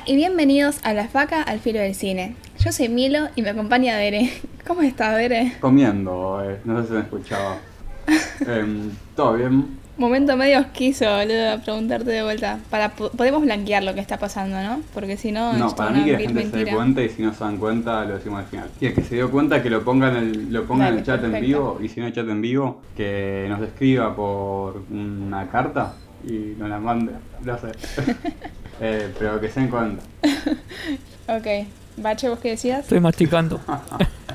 Hola y bienvenidos a La Faca al Filo del Cine. Yo soy Milo y me acompaña Bere. ¿Cómo estás, Bere? Comiendo, eh, no sé si me escuchaba. Em, ¿Todo bien? Momento medio osquiso, boludo, preguntarte de vuelta. Para podemos blanquear lo que está pasando, ¿no? Porque si no, No, para mí que la gente se dé cuenta y si no se dan cuenta lo decimos al final. Y el que se dio cuenta que lo ponga en el, lo ponga en el chat en vivo y si no hay chat en vivo, que nos escriba por una carta y nos la mande. Sé. Eh, pero que se den cuenta. Ok. Bache, ¿vos qué decías? Estoy masticando.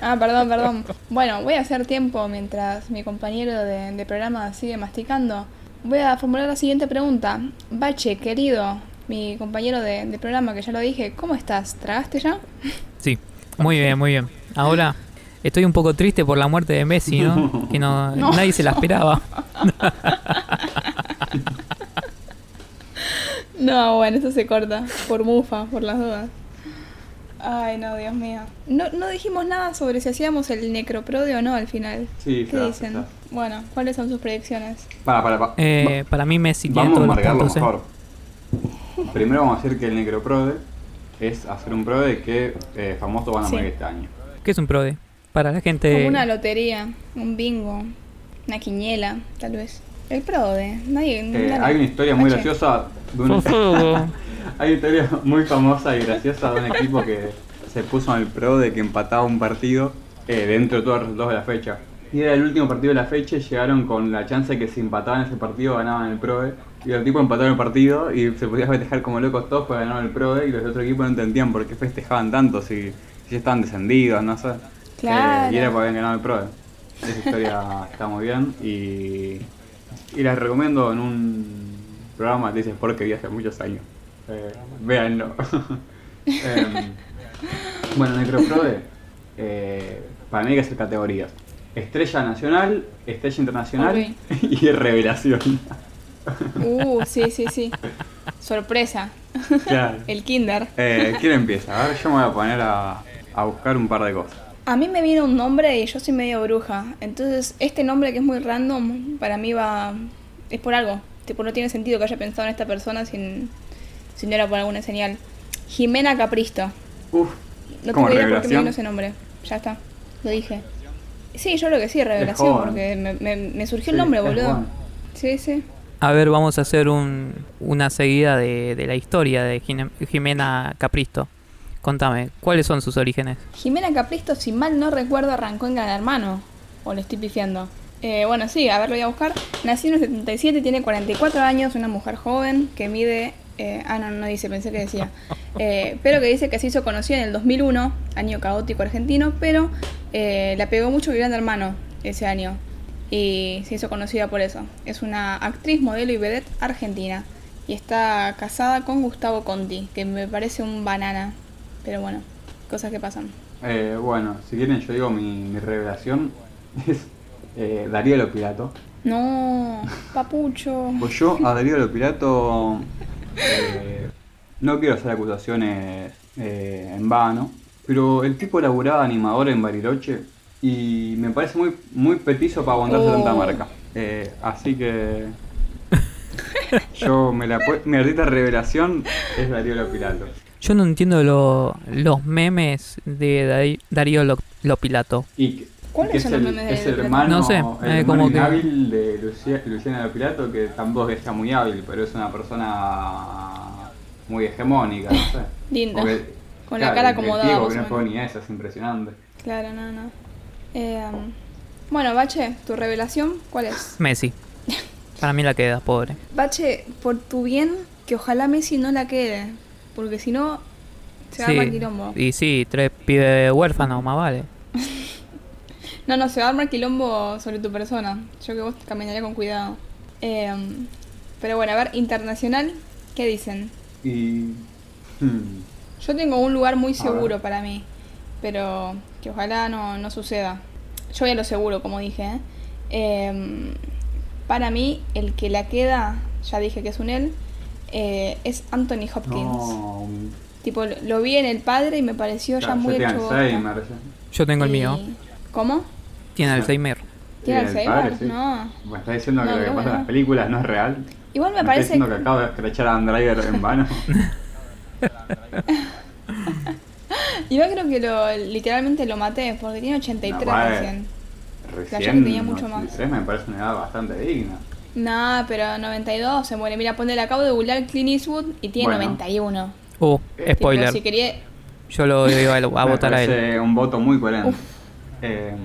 Ah, perdón, perdón. Bueno, voy a hacer tiempo mientras mi compañero de, de programa sigue masticando. Voy a formular la siguiente pregunta. Bache, querido, mi compañero de, de programa, que ya lo dije, ¿cómo estás? ¿Tragaste ya? Sí, muy bien, muy bien. Ahora estoy un poco triste por la muerte de Messi, ¿no? Que no, No. nadie se la esperaba. No, bueno, eso se corta. Por mufa, por las dudas. Ay, no, Dios mío. No, no dijimos nada sobre si hacíamos el necroprode o no al final. Sí, ¿Qué ya, dicen? ya. Bueno, ¿cuáles son sus predicciones? Para, para, para. Eh, para mí Messi tiene Vamos a marcarlo puntos. ¿eh? mejor. Primero vamos a decir que el necroprode es hacer un prode que eh, famosos van a Sí. morir este año. ¿Qué es un prode? Para la gente... Como una lotería, un bingo, una quiniela, tal vez. El prode, nadie... Eh, hay una historia muy graciosa de un. Hay una historia muy famosa y graciosa de un equipo que se puso en el pro de que empataba un partido eh, dentro de todos los resultados de la fecha. Y era el último partido de la fecha y llegaron con la chance de que si empataban ese partido ganaban el PROE. Y los tipos empataron el partido y se podían festejar como locos todos porque ganaron el PROE y los de otro equipo no entendían por qué festejaban tanto si, si ya estaban descendidos, no sé. Claro. Eh, y era porque habían ganado el PROE. Esa historia está muy bien y, y la recomiendo en un programa que dice Sport que vi hace muchos años. Eh, véanlo. Em, bueno, Necroprode, eh, para mí hay que hacer categorías. Estrella nacional, estrella internacional y revelación. Uh, sí, sí, sí. Sorpresa. Claro. El kinder. Eh, ¿Quién empieza? A ver, yo me voy a poner a, a buscar un par de cosas. A mí me viene un nombre y yo soy medio bruja. Entonces, este nombre que es muy random, para mí va. es por algo. Tipo, no tiene sentido que haya pensado en esta persona sin, si no era por alguna señal. Jimena Capristo. Uf, No tengo idea por qué me vino ese nombre. Ya está. Lo dije. Sí, yo creo que sí, revelación, joven. porque me, me- me surgió el nombre, boludo. Sí, sí. A ver, vamos a hacer un, una seguida de, de la historia de Jimena Capristo. Contame, ¿cuáles son sus orígenes? Jimena Capristo, si mal no recuerdo, arrancó en Gran Hermano. O le estoy pifiando. Eh, bueno, sí, a ver, lo voy a buscar. Nació en el 77, tiene 44 años, una mujer joven que mide. eh, ah, no, no dice, pensé que decía. Eh, pero que dice que se hizo conocida en el 2001, año caótico argentino, pero la pegó mucho Gran Hermano ese año. Y se hizo conocida por eso. Es una actriz, modelo y vedette argentina. Y está casada con Gustavo Conti, que me parece un banana. Pero bueno, cosas que pasan. Eh, bueno, si quieren yo digo mi, mi revelación es eh, Darío Lopilato. No, papucho. Pues yo a Darío Lopilato eh, no quiero hacer acusaciones eh, en vano, pero el tipo laburaba animador en Bariloche y me parece muy, muy petizo para aguantarse Oh. tanta marca. Así que yo me la mi ardita revelación es Darío Lopilato. Yo no entiendo lo- los memes de Darío Lo- Lopilato. Y ¿Cuáles son los el, memes de es el hermano, No sé, el eh, hermano como que- inhábil de Lucia- Luciana Lopilato, que tampoco es que sea muy hábil, pero es una persona muy hegemónica, no sé. Linda. Porque, Con la cara el- el acomodada, Diego, más que no ni esa, es impresionante. Claro, no, no. Eh, bueno, Bache, ¿tu revelación cuál es? Messi. Para mí la queda, pobre. Bache, por tu bien, que ojalá Messi no la quede. Porque si no, se va a armar quilombo. Y sí, tres pibes huérfanos, más vale. No, no, se va a armar quilombo sobre tu persona. Yo que vos caminaría con cuidado. Eh, pero bueno, a ver, internacional, ¿qué dicen? Y. hmm, Yo tengo un lugar muy seguro para mí, pero que ojalá no, no suceda. Yo voy a lo seguro, como dije. ¿eh? Em, para mí, el que la queda, ya dije que es un él, eh, es Anthony Hopkins. no, Tipo, lo, vi en El Padre y me pareció claro, ya muy yo hecho. Alzheimer. Yo tengo el Y- mío. ¿Cómo? Tiene Sí. Alzheimer. ¿Tiene el Alzheimer? padre, sí. No. Me está diciendo que No, lo que no, pasa en las películas no es real. Igual me está parece diciendo que acabo de escrachar a Dan Driver en vano. Yo creo que lo, literalmente lo maté porque tiene 83 No, vale. recién. Recién que tenía mucho más. 83 me parece una edad bastante digna. No, pero 92 se muere. Mira, ponle, le acabo de googlear Clint Eastwood y tiene Bueno. 91. Uh, Tipo, spoiler. Tipo, si quería... Yo lo iba a, votar a él. un voto muy coherente. Eh,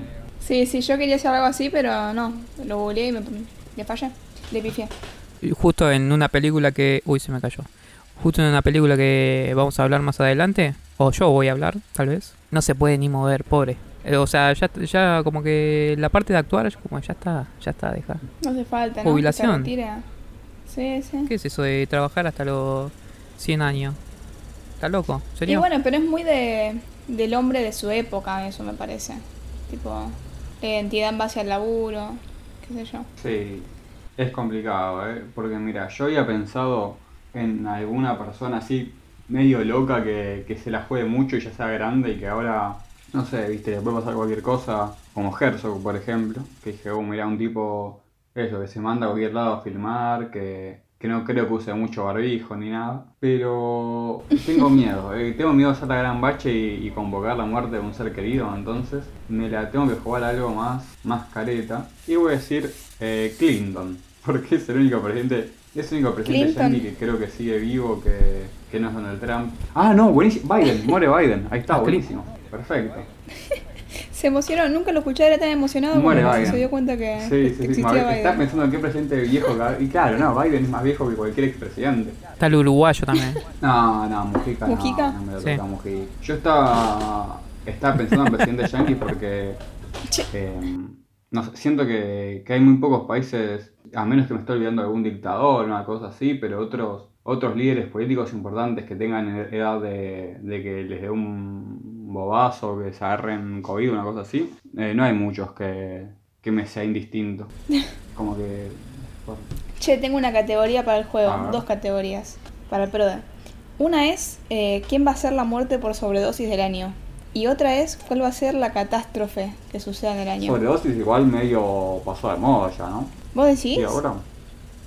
Sí, sí, yo quería hacer algo así, pero no. Lo googleé y me, le fallé. Le pifié. Y Justo en una película que... Uy, se me cayó. Justo en una película que vamos a hablar más adelante, o yo voy a hablar, tal vez, no se puede ni mover, pobre. Eh, O sea, ya, ya como que la parte de actuar, ya como ya está, ya está, deja. No hace falta, ¿no? Jubilación. Sí, sí. ¿Qué es eso de trabajar hasta los 100 años? ¿Está loco? Y ¿Serio? bueno, pero es muy de, del hombre de su época, eso me parece. Tipo, la identidad en base al laburo, qué sé yo. Sí, es complicado, ¿eh? Porque mira, yo había pensado en alguna persona así medio loca que, que se la juegue mucho y ya sea grande y que ahora, no sé, viste, le puede pasar cualquier cosa, como Herzog, por ejemplo, que dije, oh, mira, un tipo, eso, que se manda a cualquier lado a filmar, que, que no creo que use mucho barbijo ni nada, pero tengo miedo, ¿eh? tengo miedo de hacer la gran bache y, y convocar la muerte de un ser querido, entonces me la tengo que jugar a algo más, más careta, y voy a decir eh, Clinton, porque es el único presidente, es el único presidente Clinton. que creo que sigue vivo, que, que no es Donald Trump. Ah, no, buenísimo, Biden, muere Biden, ahí está, Ah, buenísimo, perfecto. Se emocionó, nunca lo escuché, era tan emocionado Muere porque Biden. se dio cuenta que Sí, sí, sí. existía Biden. Estás pensando en qué presidente viejo que- Y claro, no, Biden es más viejo que cualquier expresidente. Está el uruguayo también. No, no, Mujica, ¿Mujica? no, no me lo Sí. toca Mujica. Yo estaba, estaba pensando en presidente yankee porque eh, no sé, siento que, que hay muy pocos países, a menos que me esté olvidando de algún dictador, una cosa así, pero otros otros líderes políticos importantes que tengan ed- edad de, de que les dé un bobazo, que se agarren COVID, una cosa así, eh, no hay muchos que, que me sea indistinto. Como que... bueno, Che, tengo una categoría para el juego, dos categorías para el PRODE. Una es eh, quién va a ser la muerte por sobredosis del año. Y otra es cuál va a ser la catástrofe que suceda en el año. Sobredosis igual medio pasó de moda ya, ¿no? ¿Vos decís? Sí, ahora.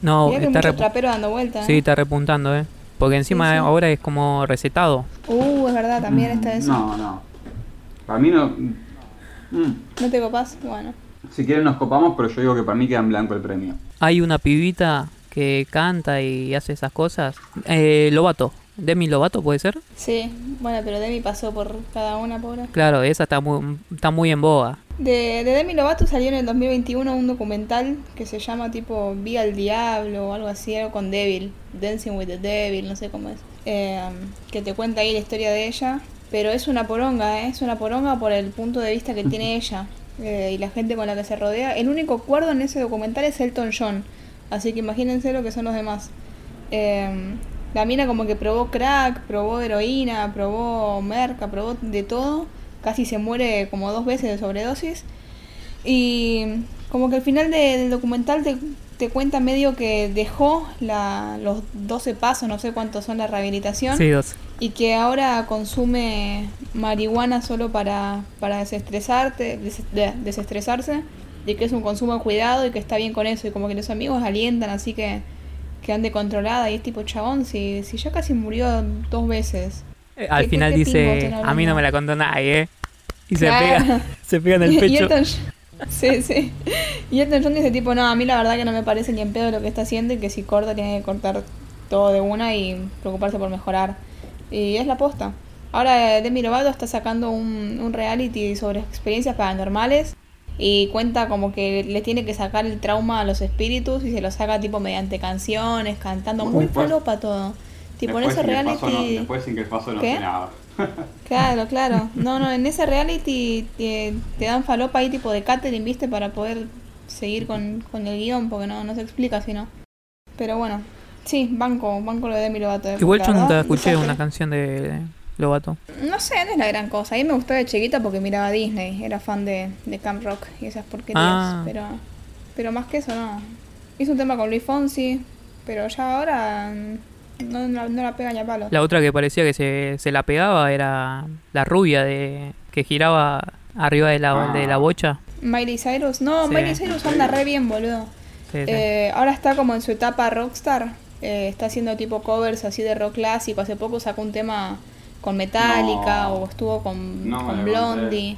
No, Mirá que está, mucho repu- trapero dando vueltas. sí, está repuntando, ¿eh? Porque encima Sí, sí. ahora es como recetado. Uh, es verdad, también está eso. No, no. Para mí no... Mm. ¿No te copás? Bueno. Si quieren nos copamos, pero yo digo que para mí queda en blanco el premio. Hay una pibita que canta y hace esas cosas. Eh, Lobato. Demi Lobato, ¿puede ser? Sí, bueno, pero Demi pasó por cada una, pobre. Claro, esa está muy, está muy en boga. De, de Demi Lovato salió en el 2021 un documental que se llama tipo Vi al Diablo o algo así, algo con Devil, Dancing with the Devil, no sé cómo es. Eh, que te cuenta ahí la historia de ella. Pero es una poronga, ¿eh? es una poronga por el punto de vista que tiene ella eh, y la gente con la que se rodea. El único cuerdo en ese documental es Elton John, así que imagínense lo que son los demás. Eh, la mina como que probó crack, probó heroína, probó merca, probó de todo. Casi se muere como dos veces de sobredosis. Y como que al final de- del documental te, te cuenta medio que dejó la, los 12 pasos, no sé cuántos son la rehabilitación. Sí, dos. Y que ahora consume marihuana solo para, para desestresarte, des- de- desestresarse. Y que es un consumo cuidado y que está bien con eso. Y como que los amigos alientan así que, que ande controlada. Y es tipo, chabón, si, si ya casi murió dos veces. Eh, Al ¿Qué- final dice, a mí no me la contó nadie, ¿eh? Y se Claro. pega, se pega en el Y pecho. Elton, sí, sí. Y Elton John dice tipo, no, a mí la verdad que no me parece ni en pedo lo que está haciendo y que si corta tiene que cortar todo de una y preocuparse por mejorar. Y es la posta. Ahora eh, Demi Lovato está sacando un, un reality sobre experiencias paranormales y cuenta como que le tiene que sacar el trauma a los espíritus y se lo saca tipo mediante canciones, cantando, muy falopa todo. Tipo en Después paso reality... no- después sin que el paso no ¿Qué? sé nada. Claro, claro. No, no, en ese reality te, te dan falopa ahí tipo de catering, ¿viste? Para poder seguir con, con el guion, porque no, no se explica si no. Pero bueno, sí, banco, banco lo de Demi Lovato. eh, Igual la yo nunca escuché una canción de Lobato. No sé, no es la gran cosa. A mí me gustó de chiquita porque miraba Disney, era fan de, de Camp Rock y esas porquerías. Ah. Pero, pero más que eso, no. Hizo un tema con Luis Fonsi, pero ya ahora mm, no, no, no la pega ni a palo. La otra que parecía que se, se la pegaba era la rubia de que giraba arriba de la, Ah. de la bocha. Miley Cyrus, no, Sí. Miley Cyrus anda re bien, boludo. Sí, sí. Eh, ahora está como en su etapa rockstar. eh, está haciendo tipo covers así de rock clásico. Hace poco sacó un tema con Metallica No. o estuvo con, No Blondie.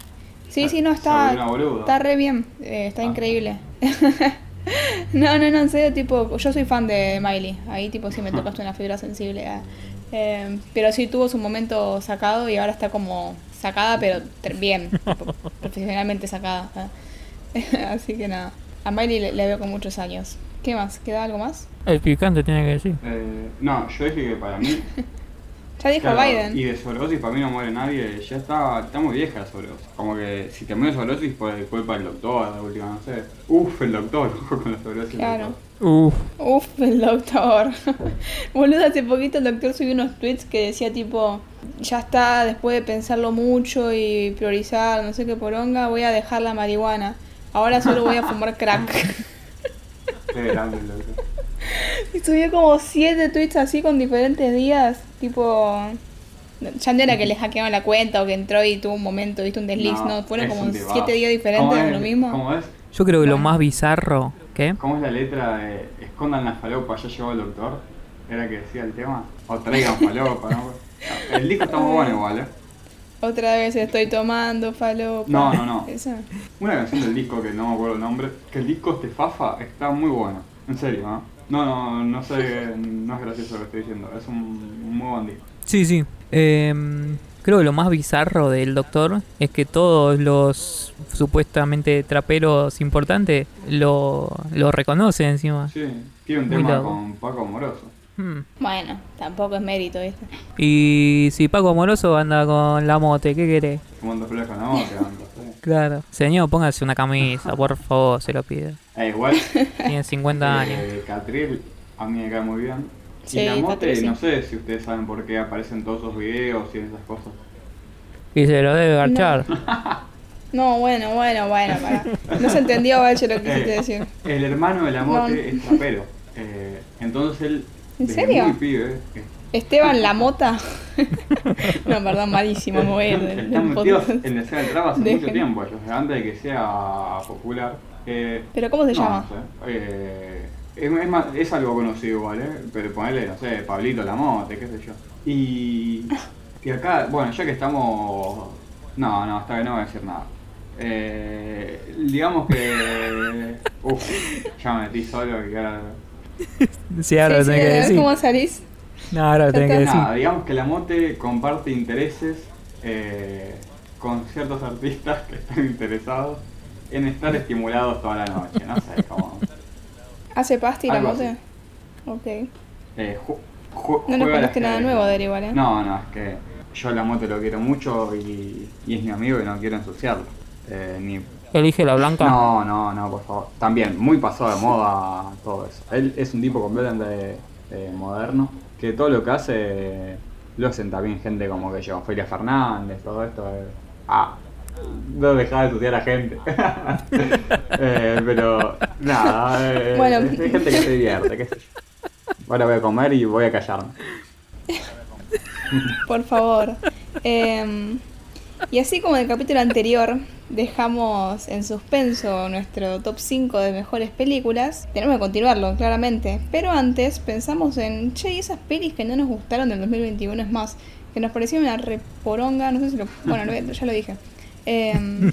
Sí, sí, no, está, está re bien, eh, está Ah. increíble. no, no, no, en serio, tipo, yo soy fan de Miley, ahí tipo sí me tocaste una fibra sensible. ah. Eh, pero sí tuvo su momento sacado y ahora está como sacada, pero bien, profesionalmente sacada. ah. Así que nada, a Miley le, le veo con muchos años. ¿Qué más? ¿Queda algo más? El picante tiene que decir. Eh, no, yo dije que para mí. Ya dijo claro, Biden. Y de sobredosis para mí no muere nadie. Ya está, está muy vieja la sobredosis. Como que si te mueres de sobredosis por culpa del doctor, de última, no sé. Uf, el doctor, con la sobredosis. Claro. Uf, Uf, el doctor. Boludo, hace poquito el doctor subió unos tweets que decía tipo, ya está, después de pensarlo mucho y priorizar no sé qué poronga, voy a dejar la marihuana. Ahora solo voy a fumar crack. Qué grande el doctor. Y subió como siete tweets así con diferentes días, tipo... Ya no era que le hackearon la cuenta o que entró y tuvo un momento, viste un desliz, no, fueron como siete días diferentes ¿Cómo de lo mismo. ¿Cómo es? yo creo que lo más bizarro. ¿Qué? ¿Cómo es la letra de escondan la falopa, ya llegó el doctor? ¿Era que decía el tema? O traigan falopa, ¿no? El disco está muy bueno igual, ¿eh? Otra vez estoy tomando falopa. No, no, no. Esa. Una canción del disco que no me acuerdo el nombre, que el disco este Fafa está muy bueno, en serio, ¿no? No, no, no sé, no es gracioso lo que estoy diciendo, es un, un muy buen. Sí, sí. Em, creo que lo más bizarro del doctor es que todos los supuestamente traperos importantes lo, lo reconocen encima. Sí, tiene un Muy tema loco. con Paco Amoroso. Hmm. Bueno, tampoco es mérito, ¿viste? Y si Paco Amoroso anda con la mote, ¿qué querés? Fumando flecha con la no sé. Claro. Señor, póngase una camisa, por favor, se lo pido. Eh, igual, Tiene 50 años. eh, Catriel a mí me cae muy bien. Sí, y la mote, sí. no sé si ustedes saben por qué aparecen todos esos videos y esas cosas. Y se lo debe garchar. No, bueno, bueno, bueno, pará. No se entendió, Bache, lo que quisiste Eh, decir. El hermano de la mote No. es trapero. Eh, entonces él, ¿En desde serio? muy pibe, eh, Esteban La Mota. no, perdón, malísimo, del Están metidos en del trap hace mucho tiempo ellos, antes de que sea popular. Eh, ¿Pero cómo se no, llama? no sé. Eh, es, es más- es algo conocido igual, ¿eh? Pero ponerle, no sé, Pablito Lamote, qué sé yo. Y, y acá, bueno, ya que estamos... No, no, hasta que no voy a decir nada. Eh, digamos que... Uf, ya me metí solo y ahora... Sí, ahora Sí, lo sí, tenés que decir. ¿Cómo salís? No, ahora lo tenés que decir. Nada, digamos que la mote comparte intereses eh, con ciertos artistas que están interesados en estar estimulados toda la noche, no sé, como... ¿Hace pasti La Mote? Ok. eh, ju- ju- No nos contaste nada nuevo de él igual, ¿eh? No, no, es que yo la mote lo quiero mucho y, y es mi amigo y no quiero ensuciarlo. Eh, ni... Elige la blanca. No, no, no, por favor. También, muy pasado de moda todo eso. Él es un tipo completamente eh, moderno, que todo lo que hace lo hacen también gente como que yo, Feria Fernández, todo esto. eh. Ah, no dejaba de estudiar a gente. Eh, pero nada, eh, Bueno. es, es gente que se divierte, qué sé yo. Ahora voy a comer y voy a callarme. Por favor. Em, y así como en el capítulo anterior dejamos en suspenso nuestro top 5 de mejores películas, tenemos que continuarlo, claramente. Pero antes pensamos en, che, y esas pelis que no nos gustaron del 2021 es más, que nos parecieron una reporonga, no sé si lo... Bueno, ya lo dije. Em,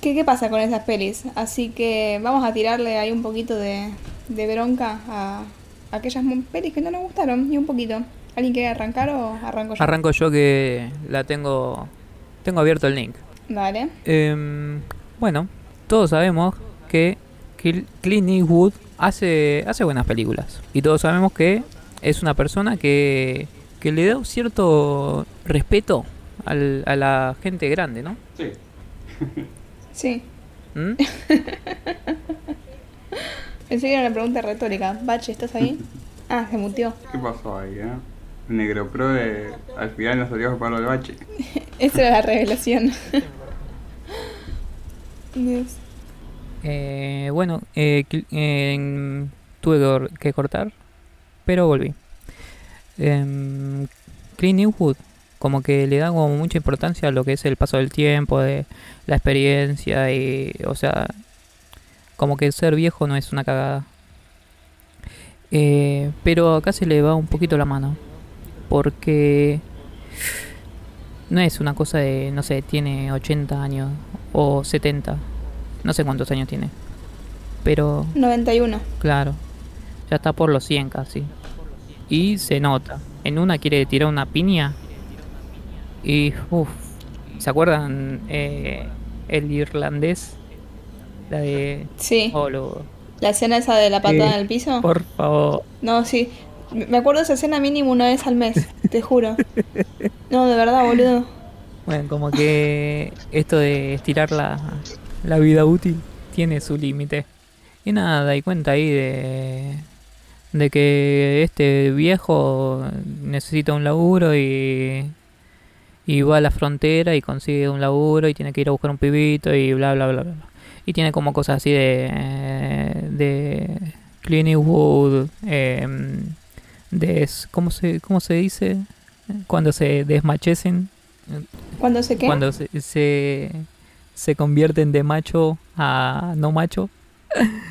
¿qué, ¿Qué pasa con esas pelis? Así que vamos a tirarle ahí un poquito de, de bronca a aquellas mo- pelis que no nos gustaron, y un poquito. ¿Alguien quiere arrancar o arranco yo? Arranco yo que la tengo. Tengo abierto el link. Dale. Em, bueno, todos sabemos que Cl- Clint Eastwood hace, hace buenas películas. Y todos sabemos que es una persona que, que le da un cierto respeto al- a la gente grande, ¿no? Sí. Sí. ¿Mm? Pensé que era una pregunta retórica. Bache, ¿estás ahí? Ah, se muteó. ¿Qué pasó ahí, eh? Negro Pro de, al final nos salió Pablo el bache. Esa era la revelación. Dios. Eh, bueno, eh, eh, tuve que cor- que cortar, pero volví. Em, Clint Eastwood, como que le da como mucha importancia a lo que es el paso del tiempo, de la experiencia y, o sea, como que ser viejo no es una cagada. Eh, pero acá se le va un poquito la mano. Porque no es una cosa de, no sé, tiene 80 años o 70. No sé cuántos años tiene. Pero, 91. claro, ya está por los 100 casi. Y se nota. En una quiere tirar una piña. Y, uff, ¿se acuerdan eh, el irlandés? La de... Sí. Oh, lo- La escena esa de la patada Sí. en el piso. Por favor. No, sí. Me acuerdo de esa escena mínimo una vez al mes, te juro. No, de verdad, boludo. Bueno, como que esto de estirar la, la vida útil tiene su límite. Y nada, y cuenta ahí de, de que este viejo necesita un laburo y, y va a la frontera y consigue un laburo y tiene que ir a buscar un pibito y bla bla bla bla. Y tiene como cosas así de, de Clint Eastwood, em, de, ¿cómo se, ¿cómo se dice? Cuando se desmachecen ¿Cuándo se qué? cuando se, se, se convierten de macho a no macho.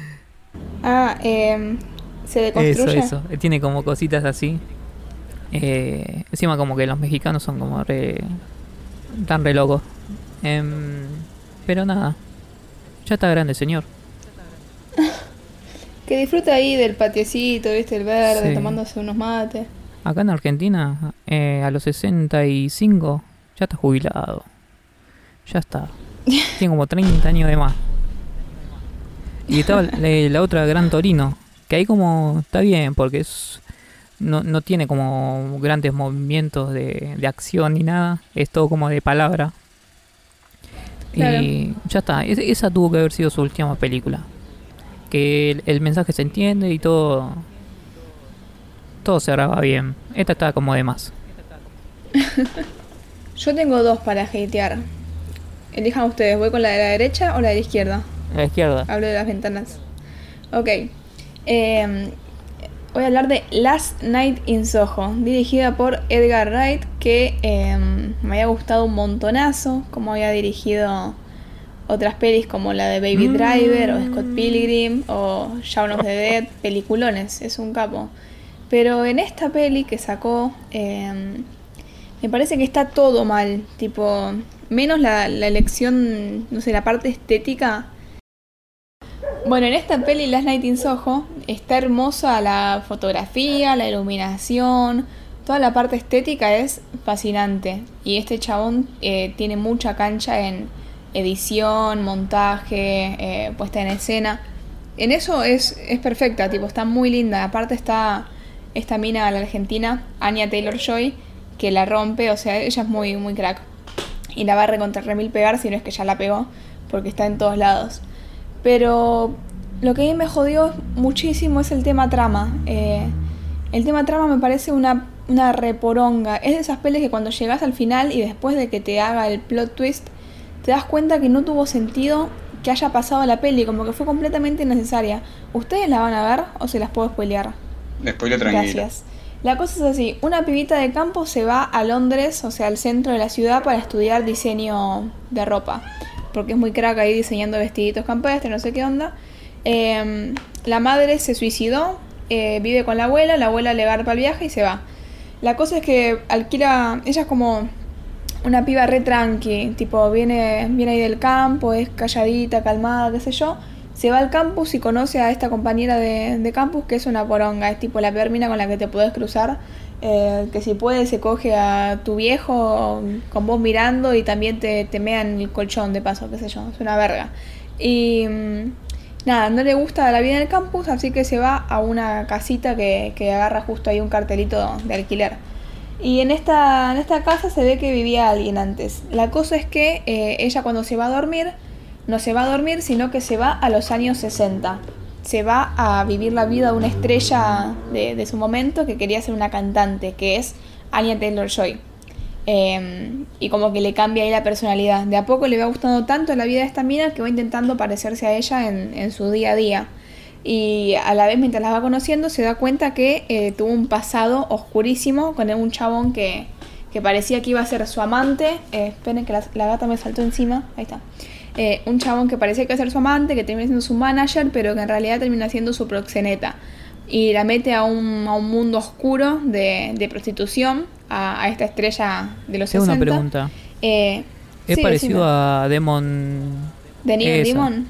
Ah, eh, se Eso, deconstruye. eso. Tiene como cositas así. Eh, encima como que los mexicanos son como re... Tan re locos. Em, pero nada. Ya está grande, señor. Que disfruta ahí del patiecito, viste, el verde, Sí. tomándose unos mates. Acá en Argentina, eh, a los 65, ya está jubilado. Ya está. Tiene como 30 años de más. Y estaba la, la otra Gran Torino, que ahí como está bien, porque es no, no tiene como grandes movimientos de, de acción ni nada. Es todo como de palabra. Claro. Y ya está. Es- esa tuvo que haber sido su última película. Que el, el mensaje se entiende y todo todo se graba bien. Esta está como de más. Yo tengo dos para hatear. Elijan ustedes, ¿voy con la de la derecha o la de la izquierda? La izquierda. Hablo de las ventanas. Ok. Eh, voy a hablar de Last Night in Soho, dirigida por Edgar Wright, que eh, me había gustado un montonazo, como había dirigido otras pelis como la de Baby Driver o Scott Pilgrim o Shaun of the Dead, peliculones, es un capo. Pero en esta peli que sacó, eh, me parece que está todo mal, tipo, menos la, la elección, no sé, la parte estética. Bueno, en esta peli Last Night in Soho está hermosa la fotografía, la iluminación, toda la parte estética es fascinante. Y este chabón eh, tiene mucha cancha en edición, montaje, eh, puesta en escena. En eso es, es perfecta, tipo, está muy linda. Aparte está esta mina, la argentina, Anya Taylor Joy, que la rompe, o sea, ella es muy, muy crack. Y la va a recontra remil pegar si no es que ya la pegó, porque está en todos lados. Pero lo que a mí me jodió muchísimo es el tema trama. Eh, el tema trama me parece una, una reporonga. Es de esas pelis que cuando llegas al final y después de que te haga el plot twist, te das cuenta que no tuvo sentido que haya pasado la peli, como que fue completamente innecesaria. ¿Ustedes la van a ver o se las puedo spoilear? Spoiler tranquilo. Gracias. La cosa es así, una pibita de campo se va a Londres, o sea, al centro de la ciudad, para estudiar diseño de ropa. Porque es muy crack ahí diseñando vestiditos campestres, no sé qué onda. Eh, la madre se suicidó, eh, vive con la abuela, la abuela le garpa el viaje y se va. La cosa es que alquila, ella es como una piba re tranqui, tipo viene, viene ahí del campo, es calladita, calmada, qué sé yo. Se va al campus y conoce a esta compañera de, de campus que es una poronga, es tipo la peor mina con la que te puedes cruzar. eh, que si puede se coge a tu viejo con vos mirando y también te, te mea en el colchón de paso, qué sé yo, es una verga. Y mm, nada, no le gusta la vida en el campus, así que se va a una casita que agarra justo ahí un cartelito de alquiler. Y en esta, en esta casa se ve que vivía alguien antes. La cosa es que eh, ella cuando se va a dormir, no se va a dormir, sino que se va a los años 60. Se va a vivir la vida de una estrella de, su momento que quería ser una cantante, que es Anya Taylor Joy. Eh, y como que le cambia ahí la personalidad. De a poco le va gustando tanto la vida de esta mina que va intentando parecerse a ella en, en su día a día. Y a la vez, mientras la va conociendo, se da cuenta que eh, tuvo un pasado oscurísimo con un chabón que, que parecía que iba a ser su amante. Eh, esperen que la, la gata me saltó encima. Ahí está. Eh, un chabón que parecía que iba a ser su amante, que termina siendo su manager, pero que en realidad termina siendo su proxeneta. y la mete a un, a un mundo oscuro de, de prostitución, a, a esta estrella de los Tengo 60. una pregunta. Eh, ¿Es sí, parecido decime. a Demon? ¿De Neil? Demon?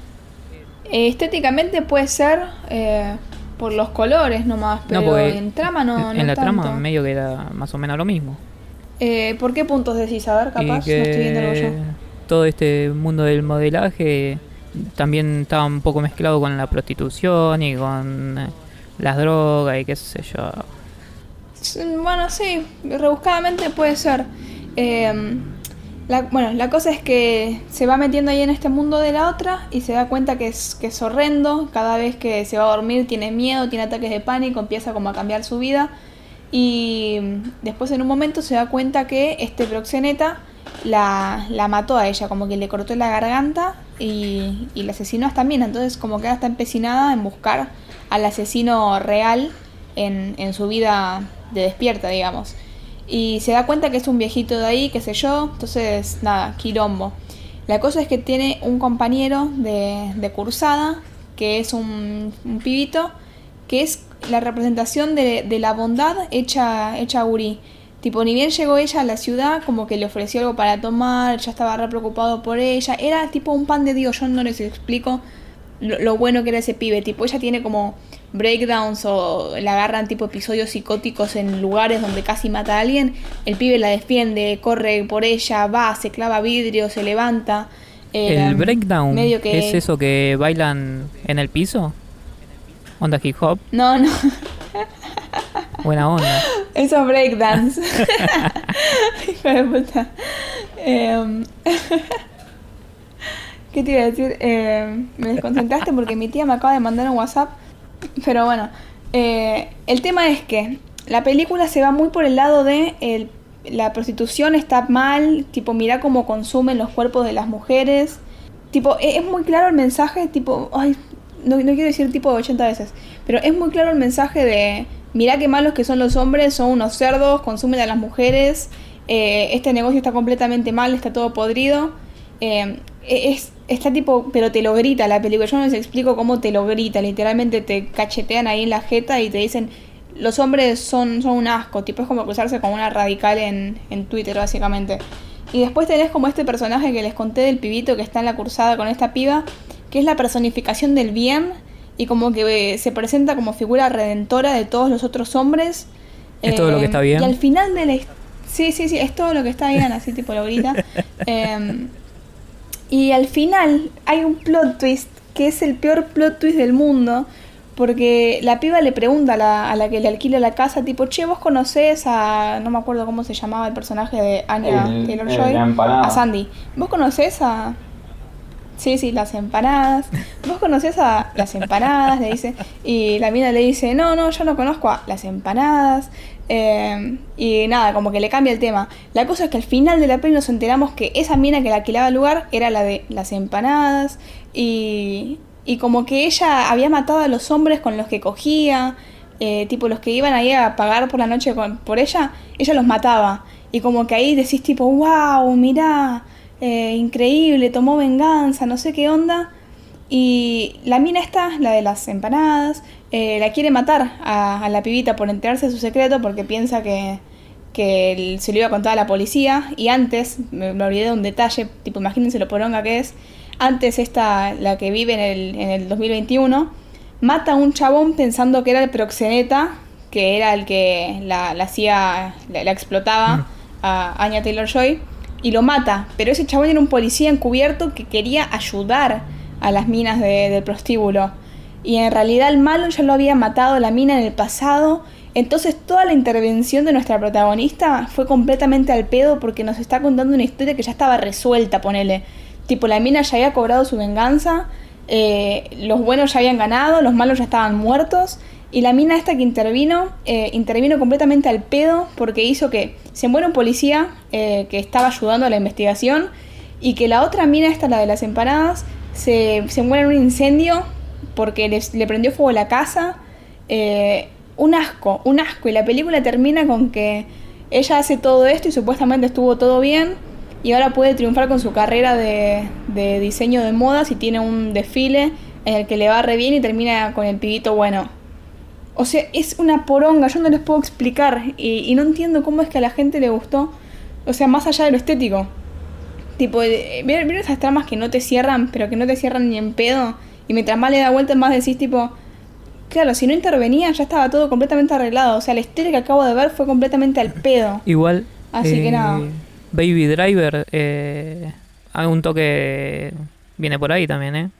Eh, estéticamente puede ser eh, por los colores nomás, pero en trama no, en no la trama medio que era más o menos lo mismo. Eh, ¿Por qué puntos decís? A ver, capaz, no estoy viendo yo. todo este mundo del modelaje también estaba un poco mezclado con la prostitución y con eh, las drogas y qué sé yo. Bueno, sí, rebuscadamente puede ser. Eh, la, bueno, la cosa es que se va metiendo ahí en este mundo de la otra y se da cuenta que es, que es horrendo. Cada vez que se va a dormir tiene miedo, tiene ataques de pánico, empieza como a cambiar su vida. Y después en un momento se da cuenta que este proxeneta la, la mató a ella, como que le cortó la garganta y, y la asesinó a esta mina. Entonces como que ahora está empecinada en buscar al asesino real en, en su vida de despierta, digamos. Y se da cuenta que es un viejito de ahí, qué sé yo. Entonces, nada, quilombo. La cosa es que tiene un compañero de, de cursada, que es un, un pibito, que es la representación de, de la bondad hecha, hecha Uri. Tipo, ni bien llegó ella a la ciudad, como que le ofreció algo para tomar, ya estaba re preocupado por ella. Era tipo un pan de Dios, yo no les explico lo, lo bueno que era ese pibe. Tipo, ella tiene como breakdowns o la agarran tipo episodios psicóticos en lugares donde casi mata a alguien. El pibe la defiende, corre por ella, va, se clava vidrio, se levanta. ¿El breakdown medio que- es eso que bailan en el piso? ¿Onda hip hop? No, no, Buena onda. eso es breakdance. Hijo de puta. Em, Em, me desconcentraste porque mi tía me acaba de mandar un WhatsApp. Pero bueno, eh, el tema es que la película se va muy por el lado de la prostitución está mal, tipo, mira cómo consumen los cuerpos de las mujeres. Tipo, e- es muy claro el mensaje, tipo, ay, no, no quiero decir tipo 80 veces, pero es muy claro el mensaje de, mira qué malos que son los hombres, son unos cerdos, consumen a las mujeres, eh, este negocio está completamente mal, está todo podrido. Eh, es, está tipo, pero te lo grita la película. Yo no les explico cómo te lo grita. Literalmente te cachetean ahí en la jeta y te dicen, los hombres son, son un asco. Tipo, es como cruzarse con una radical en, en Twitter, básicamente. Y después tenés como este personaje que les conté del pibito que está en la cursada con esta piba, que es la personificación del bien y como que eh, se presenta como figura redentora de todos los otros hombres. ¿Es todo lo que está bien? Y al final de la Sí, sí, sí, es todo lo que está bien, así tipo lo grita. Em, y al final hay un plot twist que es el peor plot twist del mundo. Porque la piba le pregunta a la, a la que le alquila la casa, tipo, che, vos conocés a. No me acuerdo cómo se llamaba el personaje de Anya El- Taylor el- Joy. la empanada. A Sandy. ¿Vos conocés a.? Sí, sí, las empanadas. ¿Vos conocés a las empanadas? Le dice. Y la mina le dice, no, no, yo no conozco a las empanadas. Eh, y nada, como que le cambia el tema. La cosa es que al final de la peli nos enteramos que esa mina que le alquilaba el lugar era la de las empanadas. Y, y como que ella había matado a los hombres con los que cogía. eh, tipo los que iban ahí a pagar por la noche por ella, ella los mataba. Y como que ahí decís tipo, wow, mirá, eh, increíble, tomó venganza, no sé qué onda. Y la mina esta, la de las empanadas, eh, la quiere matar a, a la pibita por enterarse de su secreto porque piensa que, que se lo iba a contar a la policía. Y antes, me, me olvidé de un detalle, tipo imagínense lo poronga que es, antes esta, la que vive en el, en el 2021, mata a un chabón pensando que era el proxeneta, que era el que la, la hacía, la, la explotaba a Anya Taylor Joy, y lo mata. Pero ese chabón era un policía encubierto que quería ayudar a las minas de- del prostíbulo. Y en realidad el malo ya lo había matado la mina en el pasado. Entonces toda la intervención de nuestra protagonista fue completamente al pedo porque nos está contando una historia que ya estaba resuelta, ponele. Tipo, la mina ya había cobrado su venganza, eh, los buenos ya habían ganado, los malos ya estaban muertos. Y la mina esta que intervino, eh, intervino completamente al pedo porque hizo que se muera un policía eh, que estaba ayudando a la investigación y que la otra mina esta, la de las empanadas, se, se muera en un incendio porque les- le prendió fuego la casa. Eh, un asco, un asco. Y la película termina con que ella hace todo esto y supuestamente estuvo todo bien. Y ahora puede triunfar con su carrera de, diseño de modas y tiene un desfile en el que le va re bien y termina con el pibito bueno. O sea, es una poronga, yo no les puedo explicar. Y, y no entiendo cómo es que a la gente le gustó. O sea, más allá de lo estético. Tipo, eh, ¿vieron vieron esas tramas que no te cierran, pero que no te cierran ni en pedo? Y mientras más le da vueltas, más decís, tipo, claro, si no intervenía ya estaba todo completamente arreglado. O sea, la historia que acabo de ver fue completamente al pedo. Igual. Así que eh, nada. Baby Driver, eh, hay un toque. Viene por ahí también, ¿eh?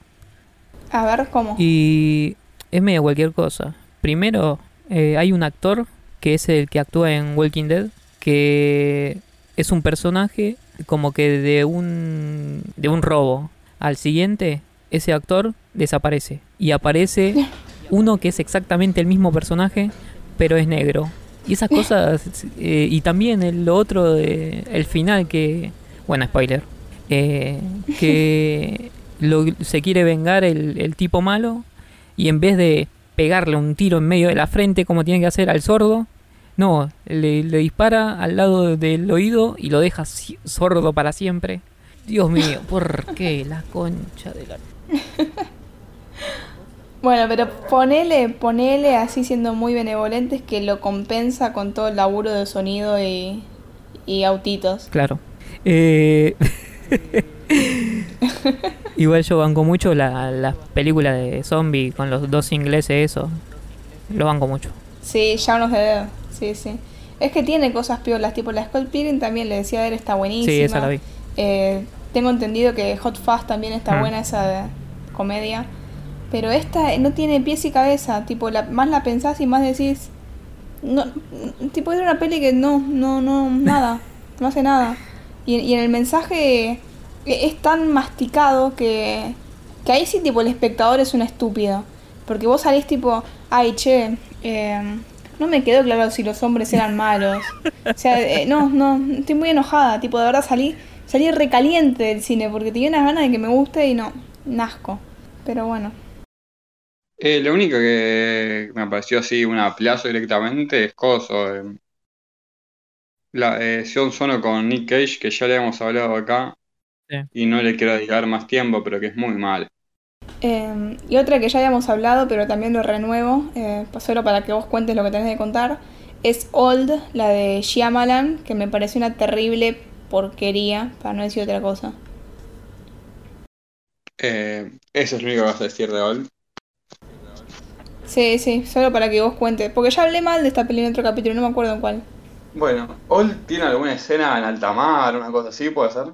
A ver cómo. Y es medio cualquier cosa. Primero, eh, hay un actor que es el que actúa en Walking Dead, que es un personaje como que de un, de un robo. Al siguiente, ese actor desaparece. Y aparece uno que es exactamente el mismo personaje, pero es negro. Y esas cosas, eh, y también el, lo otro, de, el final que, bueno, spoiler, eh, que lo- se quiere vengar el, tipo malo y en vez de pegarle un tiro en medio de la frente como tiene que hacer al sordo, no, le, le dispara al lado del oído y lo deja sordo para siempre. Dios mío, ¿por qué la concha de la... Bueno, pero ponele, ponele así siendo muy benevolentes que lo compensa con todo el laburo de sonido y, y autitos. Claro. Eh, Igual yo banco mucho la, la película de zombie con los dos ingleses, eso. Lo banco mucho. Sí, of the Dead. Sí, sí. Es que tiene cosas piolas, tipo la Scott Pilgrim también le decía a él, está buenísima. Sí, esa la vi. Eh, tengo entendido que Hot Fuzz también está Mm. buena esa de comedia. Pero esta no tiene pies y cabeza. Tipo, la, más la pensás y más decís. No, tipo, es una peli que no, no, no, nada. No hace nada. Y, en el mensaje e- es tan masticado que, que ahí sí, tipo, el espectador es un estúpido. Porque vos salís tipo, ay, che, eh, no me quedó claro si los hombres eran malos. O sea, eh, no, no, estoy muy enojada. Tipo, de verdad salí, salí recaliente del cine porque tenía unas ganas de que me guste y no, nasco. Pero bueno. Eh, lo único que me pareció así un aplazo directamente es Coso. eh, la eh, Sion Sono con Nick Cage, que ya le hemos hablado acá. Sí. Y no le quiero dedicar más tiempo, pero que es muy mal. Eh, y otra que ya habíamos hablado, pero también lo renuevo, eh, solo para que vos cuentes lo que tenés de contar, es Old, la de Shyamalan, que me pareció una terrible porquería, para no decir otra cosa. Eh, eso es lo único que vas a decir de Old. Sí, sí, solo para que vos cuentes, porque ya hablé mal de esta peli en otro capítulo, no me acuerdo en cuál. Bueno, Old tiene alguna escena en alta mar, una cosa así, puede ser.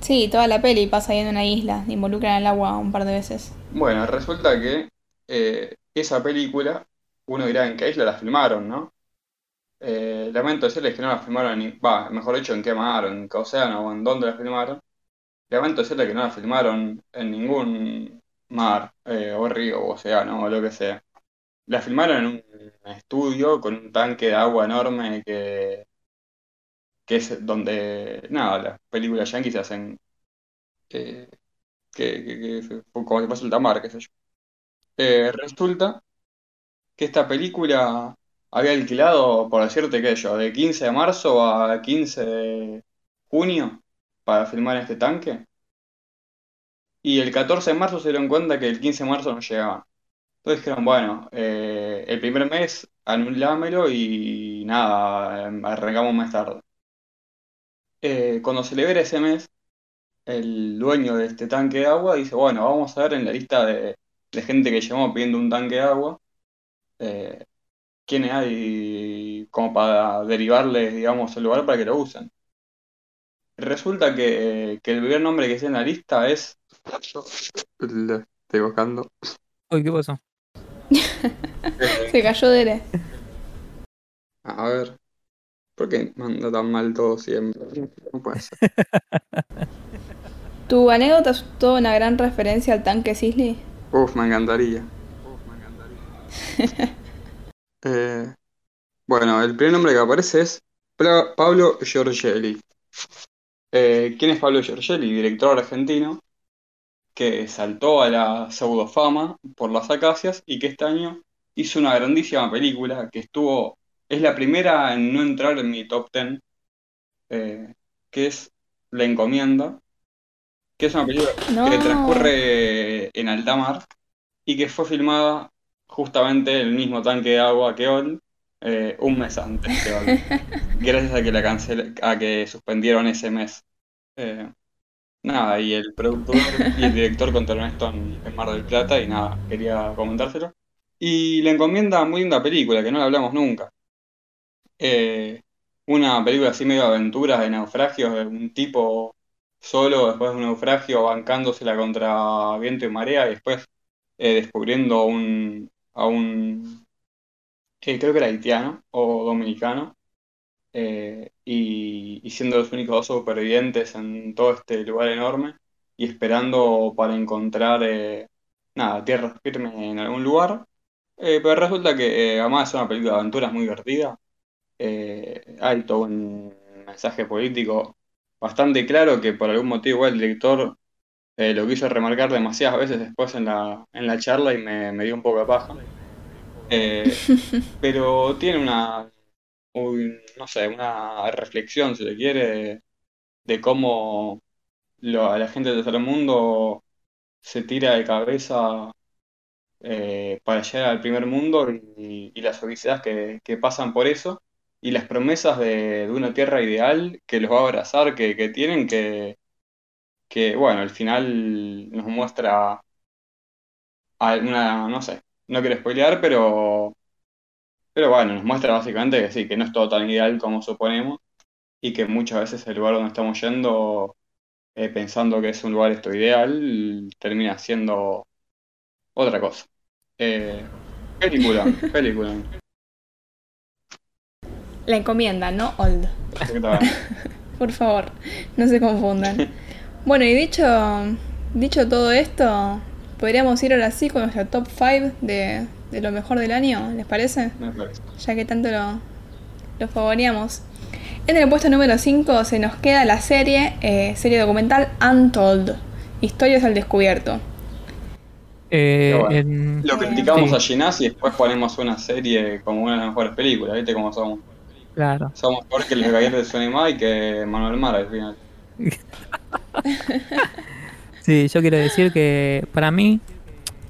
Sí, toda la peli pasa ahí en una isla, involucran el agua un par de veces. Bueno, resulta que eh, esa película, uno dirá en qué isla la filmaron, ¿no? Eh, lamento decirles que no la filmaron, ni, va, mejor dicho, en qué mar, en qué océano o en dónde la filmaron. Lamento decirles que no la filmaron en ningún mar, eh, o río, o océano, o lo que sea. La filmaron en un estudio con un tanque de agua enorme que, que es donde, nada, las películas yankees se hacen eh, que, que, que como si fuese ultramar, qué sé yo. Eh, resulta que esta película había alquilado, por decirte que yo, de 15 de marzo a 15 de junio para filmar este tanque. Y el 14 de marzo se dieron cuenta que el 15 de marzo no llegaban. Entonces dijeron, bueno, eh, el primer mes anulámelo y nada, arrancamos más tarde. Eh, cuando se libera ese mes, el dueño de este tanque de agua dice, bueno, vamos a ver en la lista de, de gente que llamó pidiendo un tanque de agua, eh, quiénes hay como para derivarles, digamos, el lugar para que lo usen. Resulta que, que el primer nombre que está en la lista es... Lo estoy buscando. Uy, ¿qué pasó? Se cayó Dere. a ver, ¿por qué manda tan mal todo siempre? No puede ser. ¿Tu anécdota es toda una gran referencia al tanque Sisley? Uf, me encantaría. Eh, bueno, el primer nombre que aparece es Pablo Giorgelli. Eh, ¿quién es Pablo Giorgelli? Director argentino que saltó a la pseudofama por las acacias y que este año hizo una grandísima película que estuvo, es la primera en no entrar en mi top 10, eh, que es La Encomienda, que es una película No. que transcurre en alta mar y que fue filmada justamente el mismo tanque de agua que Old eh, un mes antes que gracias a que la cancel a que suspendieron ese mes. Eh, nada, y el productor y el director contaron esto en, en Mar del Plata y nada, quería comentárselo. Y le encomienda muy linda película, que no la hablamos nunca. Eh, una película así medio aventuras, de naufragios, de un tipo solo después de un naufragio bancándosela contra viento y marea y después eh, descubriendo un, a un, eh, creo que era haitiano o dominicano, eh, y, siendo los únicos dos supervivientes en todo este lugar enorme y esperando para encontrar, eh, nada, tierra firme en algún lugar. Eh, pero resulta que además es una película de aventuras muy divertida. Hay todo un mensaje político bastante claro que por algún motivo el director lo quiso remarcar demasiadas veces después en la, en la charla y me, me dio un poco de paja. Eh, pero tiene una, un- no sé, una reflexión, si se quiere, de, cómo lo- la gente del tercer mundo se tira de cabeza eh, para llegar al primer mundo y, y las odisías que, que pasan por eso y las promesas de, de una tierra ideal que los va a abrazar, que, que tienen, que, que, bueno, al final nos muestra alguna, no sé, no quiero spoilear, pero, pero bueno, nos muestra básicamente que sí, que no es todo tan ideal como suponemos y que muchas veces el lugar donde estamos yendo, eh, pensando que es un lugar esto ideal, termina siendo otra cosa. Eh, película, película. La encomienda, no old. Por favor, no se confundan. Bueno, y dicho, dicho todo esto, podríamos ir ahora sí con nuestro top 5 de, de lo mejor del año, ¿les parece? Me parece. Ya que tanto lo, lo favoreamos. En el puesto número 5 se nos queda la serie, eh, serie documental Untold, Historias al Descubierto. Eh, Pero bueno, en- Lo criticamos Sí. a Ginás y después ponemos una serie como una de las mejores películas, ¿viste cómo somos? Claro. Somos peor que los galletes de Sonima y que Manuel Mar al final. Sí, yo quiero decir que para mí,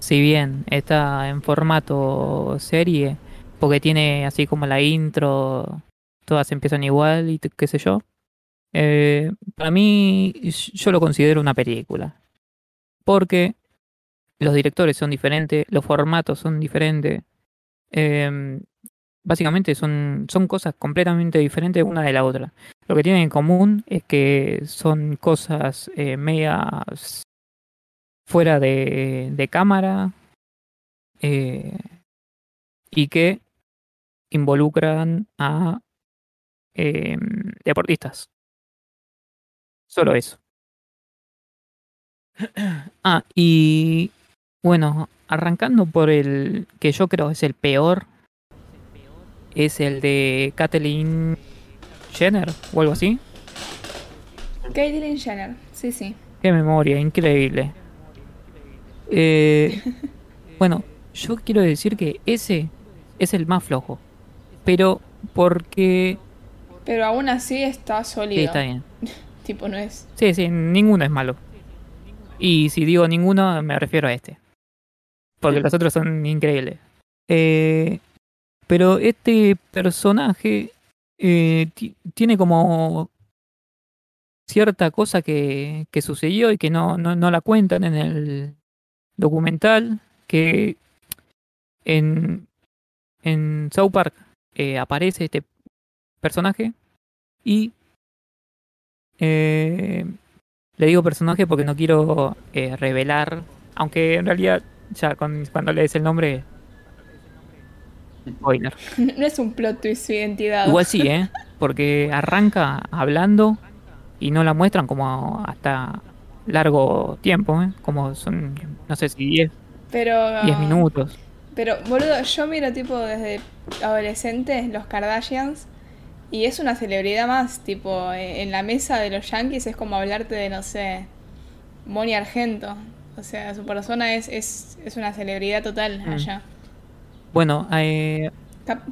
si bien está en formato serie, porque tiene así como la intro, todas empiezan igual y qué sé yo, eh, para mí yo lo considero una película. Porque los directores son diferentes, los formatos son diferentes. eh, básicamente son, son cosas completamente diferentes una de la otra. Lo que tienen en común es que son cosas eh, medias fuera de, de cámara eh, y que involucran a eh, deportistas. Solo eso. Ah, y bueno, arrancando por el que yo creo es el peor, es el de Kathleen Jenner o algo así. Caitlyn Jenner, sí, sí. Qué memoria, increíble. Eh, bueno, yo quiero decir que ese es el más flojo. Pero porque... Pero aún así está Sí, sólido. está bien. Tipo, no es. Sí, sí, ninguno es malo. Y si digo ninguno, me refiero a este. Porque los otros son increíbles. Eh, pero este personaje eh, ti- tiene como cierta cosa que, que sucedió y que no, no, no la cuentan en el documental. Que en, en South Park eh, aparece este personaje y eh, le digo personaje porque no quiero eh, revelar, aunque en realidad ya con- cuando lees el nombre... Spoiler. No es un plot twist su identidad. Igual sí, ¿eh? Porque arranca hablando y no la muestran como hasta largo tiempo, ¿eh? Como son, no sé si 10, Pero. 10 minutos. Pero, boludo, yo miro tipo desde adolescente los Kardashians y es una celebridad más, tipo, en la mesa de los Yankees es como hablarte de, no sé, Moni Argento. O sea, su persona es, es, es una celebridad total Mm. allá. Bueno, eh,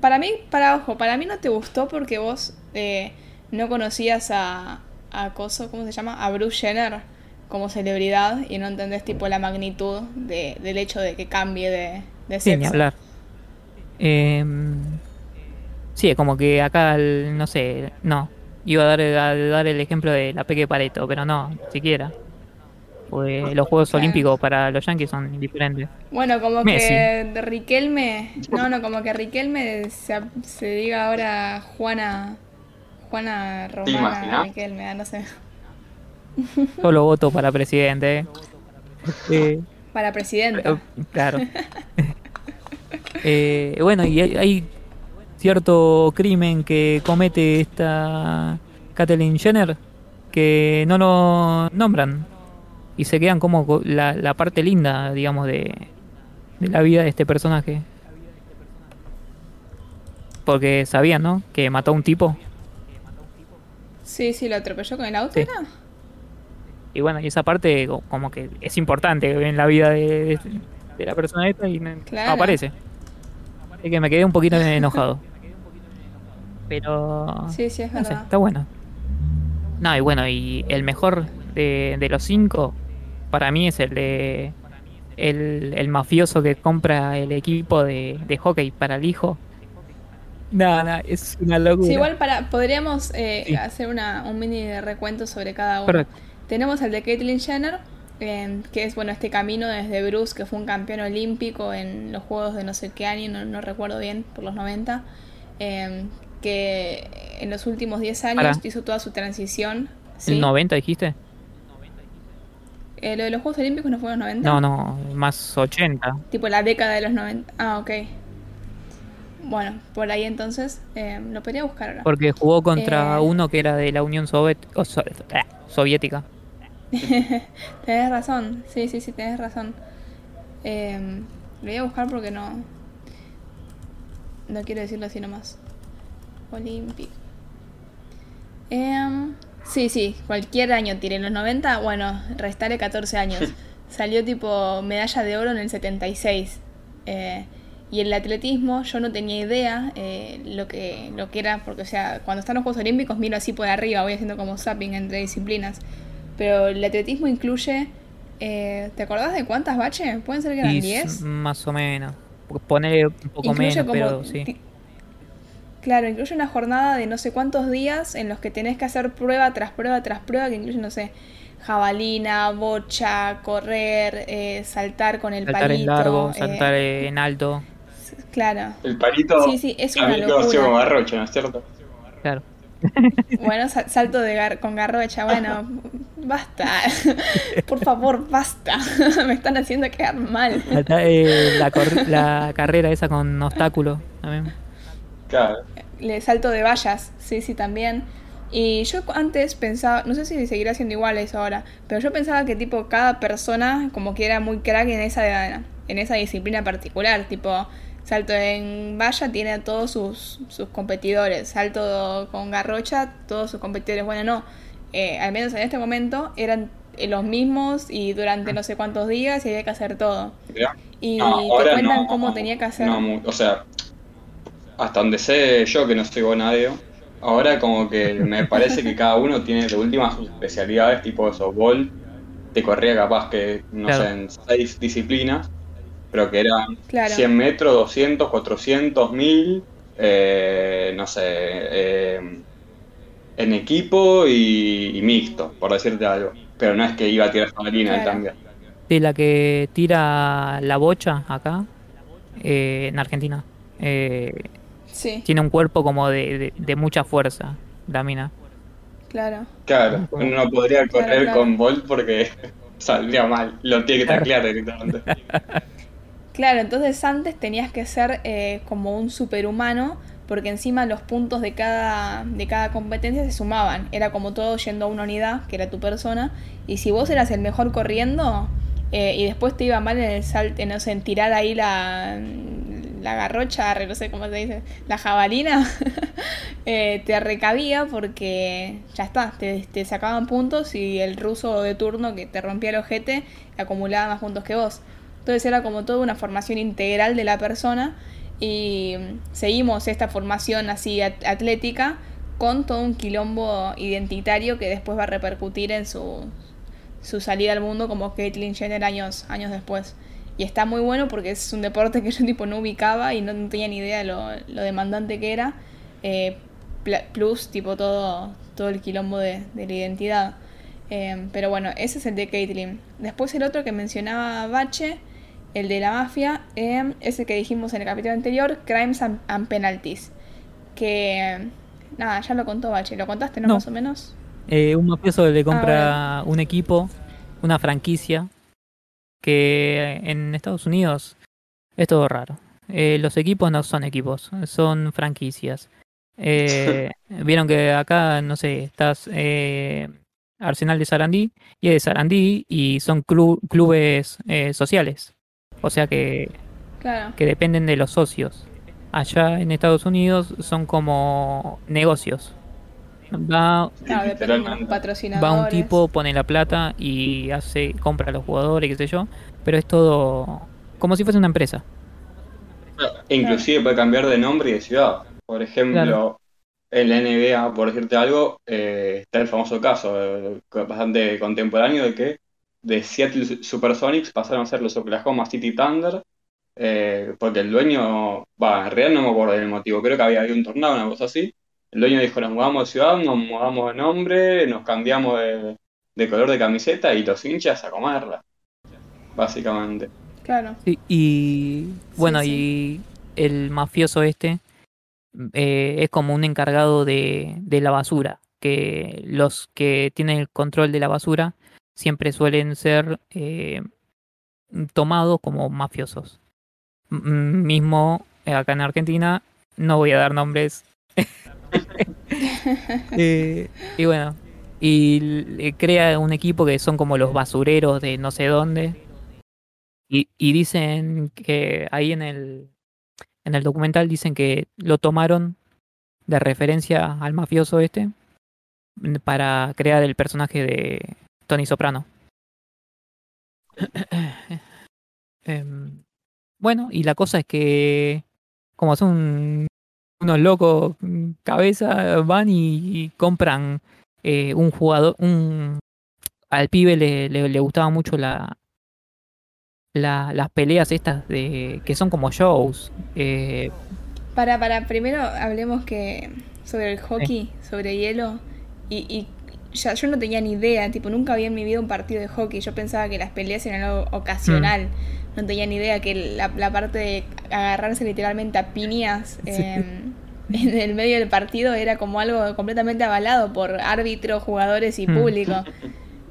Para mí, para ojo, para mí no te gustó porque vos eh, no conocías a, a Coso, ¿cómo se llama? A Bruce Jenner. como celebridad y no entendés tipo la magnitud de, del hecho de que cambie de, de Sí, ni sexo. hablar. Em, sí, es como que acá, el- no sé, no. Iba a dar, a dar el ejemplo de la Peque Pareto, pero no, siquiera. Porque los Juegos Claro. Olímpicos para los Yankees son indiferentes. Bueno, como Messi. que Riquelme, no, no, como que Riquelme se, se diga ahora Juana, Juana Romana? Riquelme, ah, no sé, Solo voto para presidente. eh. Para presidenta. Pero, claro. Eh, bueno, y hay, hay cierto crimen que comete esta Kathleen Jenner que no lo nombran y se quedan como co- la, la parte linda, digamos, de, de la vida de este personaje. Porque sabían, ¿no? Que mató a un tipo. Sí, sí, lo atropelló con el auto, Sí. ¿era? Y bueno, y esa parte co- como que es importante en la vida de, la persona esta y no, no aparece. Así que me quedé un poquito enojado. Pero... Sí, sí, es no sé, verdad. está bueno. No, y bueno, y el mejor de, de los cinco para mí es el de... El, el mafioso que compra el equipo de, de hockey para el hijo. No, no, es una locura. Sí, igual para, podríamos eh, Sí. hacer una, un mini recuento sobre cada uno. Correcto. Tenemos el de Caitlyn Jenner, eh, que es bueno este camino desde Bruce, que fue un campeón olímpico en los Juegos de no sé qué año, no, no recuerdo bien, por los 90, eh, que en los últimos 10 años hizo toda su transición. ¿sí? ¿El 90 dijiste? Eh, lo de los Juegos Olímpicos no fue en los 90. No, no, más 80. Tipo la década de los 90. Ah, ok. Bueno, por ahí entonces eh, lo podría buscar ahora. Porque jugó contra Eh. uno que era de la Unión Soviet- o so- ah, Soviética. tenés razón, sí, sí, sí, tenés razón. Lo voy a buscar porque no. No quiero decirlo así nomás. Olímpico. Sí, sí, cualquier año tiré. En los 90, bueno, restaré 14 años. Salió tipo medalla de oro en el 76. Eh, y en el atletismo yo no tenía idea eh, lo, que, lo que era, porque o sea, cuando están los Juegos Olímpicos miro así por arriba, voy haciendo como zapping entre disciplinas. Pero el atletismo incluye, eh, ¿te acordás de cuántas baches? ¿Pueden ser que eran Y 10? s- más o menos. Poner un poco Incluye menos, como pero sí. Claro, incluye una jornada de no sé cuántos días en los que tenés que hacer prueba tras prueba tras prueba, que incluye, no sé, jabalina, bocha, correr, eh, saltar con el Saltar palito. en largo, eh, saltar en alto. Claro. El palito Sí, sí, es una locura. garrocha, ¿no es cierto? Claro. Bueno, sa- salto de gar- con garrocha, bueno, basta. Por favor, basta. Me están haciendo quedar mal. Saltar, eh, la, cor- la carrera esa con obstáculos también. Claro. Le salto de vallas, sí, sí, también. Y yo antes pensaba, no sé si seguirá siendo igual eso ahora, pero yo pensaba que tipo cada persona como que era muy crack en esa, en esa disciplina particular, tipo salto en valla tiene a todos sus, sus competidores, salto con garrocha, todos sus competidores, bueno, no, eh, al menos en este momento eran eh, los mismos y durante no sé cuántos días y había que hacer todo. Y No, te cuentan no, cómo tenía que hacer. no o sea, hasta donde sé yo que no soy bonadeo, ahora como que me parece que cada uno tiene de última sus especialidades, tipo eso, Bolt te corría capaz que, no Claro. sé, en seis disciplinas, pero que eran Claro. 100 metros, 200, 400, 1000, eh, no sé, eh, en equipo y, y mixto, por decirte algo. Pero no es que iba a tirar jabalina Claro. también. Sí, la que tira la bocha acá, eh, en Argentina. Eh, Sí, tiene un cuerpo como de, de- de mucha fuerza, la mina. claro. Claro, uno no podría Claro, correr claro. con Bolt porque saldría mal, lo tiene que Claro. taclear directamente. Claro, entonces antes tenías que ser eh, como un superhumano, porque encima los puntos de cada, de cada competencia se sumaban. Era como todo yendo a una unidad, que era tu persona, y si vos eras el mejor corriendo eh, y después te iba mal en el salto, no sé, en tirar ahí la, la garrocha, no sé cómo se dice, la jabalina, eh, te recabía porque ya está, te, sacaban puntos y el ruso de turno que te rompía el ojete acumulaba más puntos que vos. Entonces era como toda una formación integral de la persona y mm, seguimos esta formación así at- atlética con todo un quilombo identitario que después va a repercutir en su su salida al mundo como Caitlyn Jenner años, años después. Y está muy bueno porque es un deporte que yo tipo no ubicaba y no, tenía ni idea de lo, lo demandante que era. Eh, plus tipo todo, todo el quilombo de, de la identidad. Eh, pero bueno, ese es el de Caitlyn. Después el otro que mencionaba Bache, el de la mafia, eh, ese que dijimos en el capítulo anterior, Crimes and, Penalties. Que, nada, ya lo contó Bache. ¿Lo contaste, no, más o menos? Eh, un mafioso le compra un equipo, una franquicia, que en Estados Unidos es todo raro. los equipos no son equipos, son franquicias. Eh, vieron que acá, no sé, estás eh, Arsenal de Sarandí y es de Sarandí y son clubes eh, sociales. O sea que, que dependen de los socios. Allá en Estados Unidos son como negocios. Va, va un tipo, pone la plata y hace compra a los jugadores, qué sé yo. Pero es todo como si fuese una empresa. Inclusive puede cambiar de nombre y de ciudad. Por ejemplo, en la NBA, por decirte algo, eh, está el famoso caso eh, bastante contemporáneo de que de Seattle Supersonics pasaron a ser los Oklahoma City Thunder, eh, porque el dueño, va, en realidad no me acuerdo del motivo, creo que había habido un tornado, una cosa así. El dueño dijo, nos mudamos de ciudad, nos mudamos de nombre, nos cambiamos de, color de camiseta y los hinchas a comerla, básicamente. Claro. y bueno, y el mafioso este eh, es como un encargado de, de, la basura, que los que tienen el control de la basura siempre suelen ser eh, tomados como mafiosos. mismo acá en Argentina, no voy a dar nombres. y bueno, y crea un equipo que son como los basureros de no sé dónde. Y, dicen que ahí en el, en el documental dicen que lo tomaron de referencia al mafioso este para crear el personaje de Tony Soprano. Em, bueno, y la cosa es que como son unos locos cabeza, van y, compran eh, un jugador, un al pibe le, le, le gustaba mucho la, la, las peleas estas de que son como shows. Eh, para, para, primero hablemos que sobre el hockey, sobre hielo, y, y ya, yo no tenía ni idea, tipo, nunca había en mi vida un partido de hockey, yo pensaba que las peleas eran algo ocasional, mm. No tenía ni idea que la, la, parte de agarrarse literalmente a piñas em, en el medio del partido era como algo completamente avalado por árbitros, jugadores y mm. público.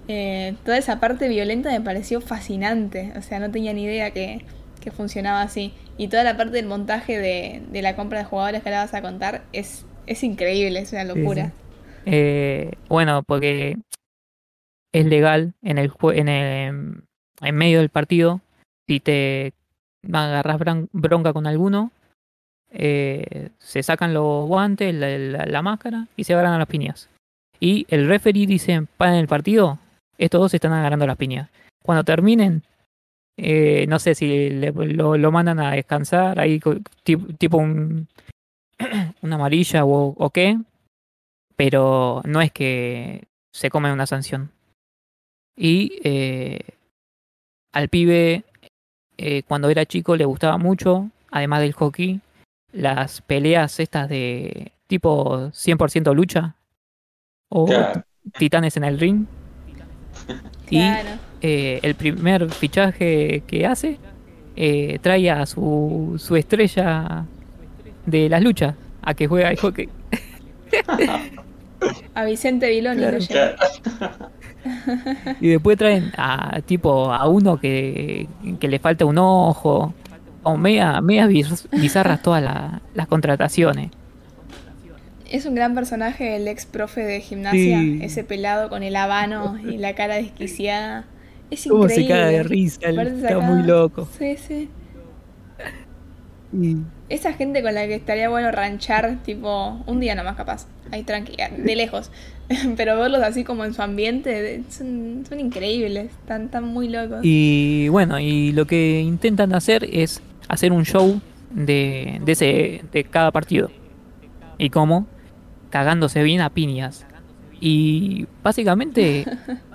Eh, toda esa parte violenta me pareció fascinante. O sea, no tenía ni idea que, funcionaba así. Y toda la parte del montaje de, la compra de jugadores que ahora vas a contar es, es increíble, es una locura. Eh, bueno, porque es legal en el, en el en medio del partido si te agarras bronca con alguno eh, se sacan los guantes la, máscara y se agarran a las piñas y el referee dice para el partido estos dos se están agarrando las piñas. Cuando terminen, eh, no sé si lo, mandan a descansar, ahí tipo, un, una amarilla o, qué, pero no es que se come una sanción. Y eh, al pibe, eh, cuando era chico, le gustaba mucho, además del hockey, las peleas estas de tipo 100% lucha o titanes en el ring. Y eh, el primer fichaje que hace eh, trae a su, su estrella de las luchas a que juega el hockey. a Vicente Viloni Y después traen a tipo a uno que, que le falta un ojo. O media, bizarras todas las contrataciones es un gran personaje el ex profe de gimnasia, ese pelado con el habano y la cara desquiciada. Es increíble. ¿Cómo se cae de risa? Está muy loco. Sí, sí. Esa gente con la que estaría bueno ranchar, tipo, un día nomás capaz, ahí tranquila, de lejos. Pero verlos así como en su ambiente, son, son increíbles, están, están muy locos. Y bueno, y lo que intentan hacer es hacer un show de, de, ese, de cada partido. ¿Y cómo? cagándose bien a piñas. Y básicamente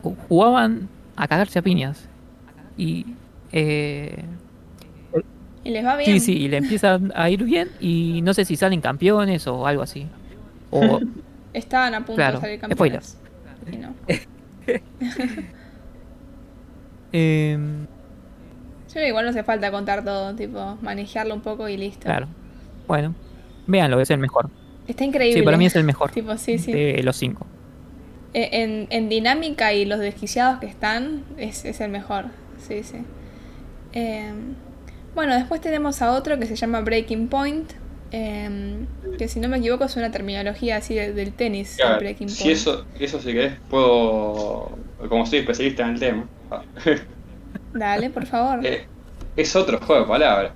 jugaban a cagarse a piñas. Y. Eh, Y les va bien. sí, sí, y le empieza a ir bien. Y no sé si salen campeones o algo así. O. Estaban a punto Claro, de salir campeones. Y no. em, Yo creo que igual no hace falta contar todo, tipo, manejarlo un poco y listo. claro. Bueno, véanlo, es el mejor. Está increíble. Sí, para mí es el mejor Tipo, sí, sí. de los cinco. Eh, En, en dinámica y los desquiciados que están, es, es el mejor. Sí, sí. Eh, bueno, después tenemos a otro que se llama Breaking Point. Eh, que si no me equivoco es una terminología así de- del tenis. Claro, si eso, eso si querés, puedo, como soy especialista en el tema, Dale, por favor. eh, es otro juego de palabras.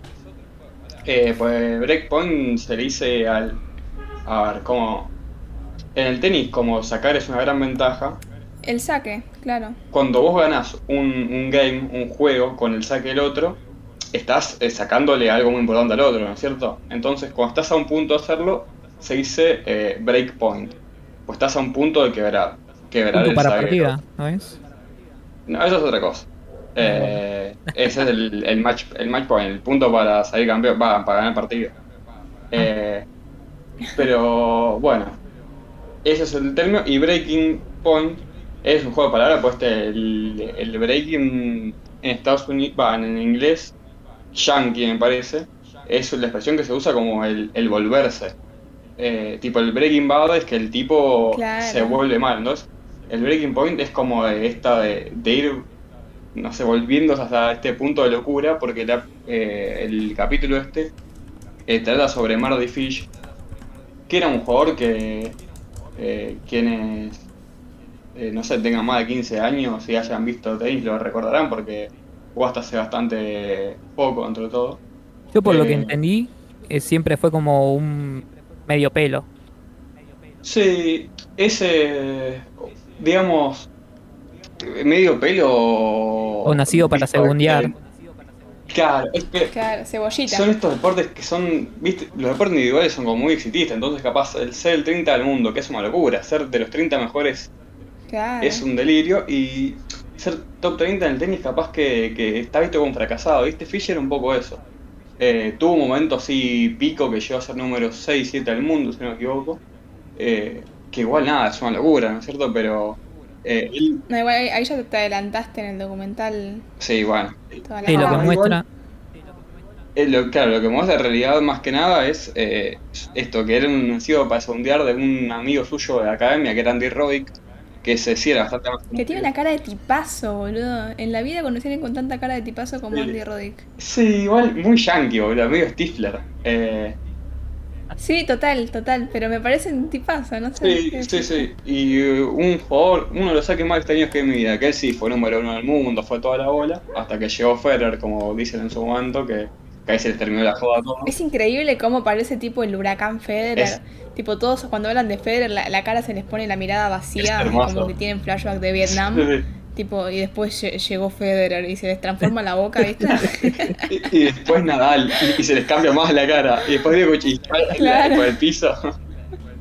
Eh, pues breakpoint se le dice al... A ver, como... En el tenis, como sacar es una gran ventaja, El saque, claro. cuando vos ganás un, un game, un juego, con el saque del otro, estás eh, sacándole algo muy importante al otro, ¿no es cierto? Entonces, cuando estás a un punto de hacerlo, se dice eh, break point. Pues estás a un punto de quebrar. Quebrar Punto el para partida. ¿no es? No, eso es otra cosa. Eh, ese es el, el match, el match point, el punto para salir campeón, va, para ganar el partido. Eh, pero bueno, ese es el término. Y breaking point es un juego de palabras, pues este, el, el breaking en Estados Unidos, va, en inglés, yankee me parece, es la expresión que se usa como el, el volverse. Eh, tipo el breaking bad es que el tipo Claro. se vuelve mal, entonces el breaking point es como de esta de, de ir, no sé, volviéndose hasta este punto de locura, porque la- eh, el capítulo este eh, trata sobre Marty Fish, que era un jugador que eh, quienes, eh, no sé, tengan más de 15 años y hayan visto tenis lo recordarán porque jugó hasta hace bastante poco, dentro de todo. Yo por lo que Eh. entendí, eh, siempre fue como un medio pelo. Sí, ese, digamos, medio pelo... O nacido para segundear. Claro, es que Claro, cebollita. son estos deportes que son, viste, los deportes individuales son como muy exitistas, entonces capaz el ser el 30 del mundo, que es una locura, ser de los 30 mejores Claro. es un delirio y ser top 30 en el tenis capaz que, que está visto como fracasado, ¿viste? Fischer un poco eso. Eh, tuvo un momento así pico que llegó a ser número 6, 7 del mundo, si no me equivoco. Eh, que igual nada, es una locura, ¿no es cierto? Pero eh, él, No, igual ahí, ya te adelantaste en el documental. sí, bueno. Sí, lo que muestra. Eh, lo- claro, lo que muestra en realidad más que nada es eh, esto, que era un nacido para segundear de un amigo suyo de la academia, que era Andy Roddick, que se sí era bastante más Que tiene una cara de tipazo, boludo. En la vida alguien con tanta cara de tipazo como Sí. Andy Roddick. Sí, igual muy yankee, boludo, medio Stifler. Eh, Sí, total, total. Pero me parece un tipazo, no sé. sí, sí, sí. Y eh, un jugador, uno de los saques más extraños que en mi vida, que él sí fue número uno del mundo, fue toda la bola, hasta que llegó Federer, como dicen en su momento, que, que ahí se terminó la joda a todos. Es increíble cómo parece tipo el huracán Federer. Es- Tipo, todos cuando hablan de Federer, la, la cara se les pone la mirada vacía, como que tienen flashback de Vietnam. Sí, sí. Tipo, y después lle- llegó Federer y se les transforma la boca, ¿viste? Y, y después Nadal, y, y se les cambia más la cara, y después Diego Claro. por el piso.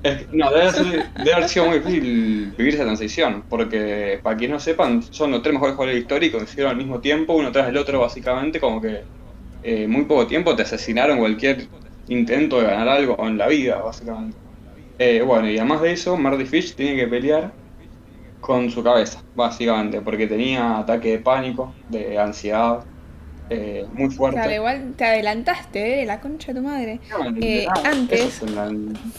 Es que- no, debe, ser- debe haber sido muy difícil vivir esa transición, porque para quienes no sepan, son los tres mejores jugadores históricos, que hicieron al mismo tiempo, uno tras el otro, básicamente, como que eh, muy poco tiempo te asesinaron cualquier intento de ganar algo en la vida, básicamente. Eh, bueno, y además de eso, Marty Fish tiene que pelear con su cabeza, básicamente, porque tenía ataque de pánico, de ansiedad, eh, muy fuerte. Claro, igual te adelantaste, ¿eh? La concha de tu madre. No, Eh, antes- Eso es, la-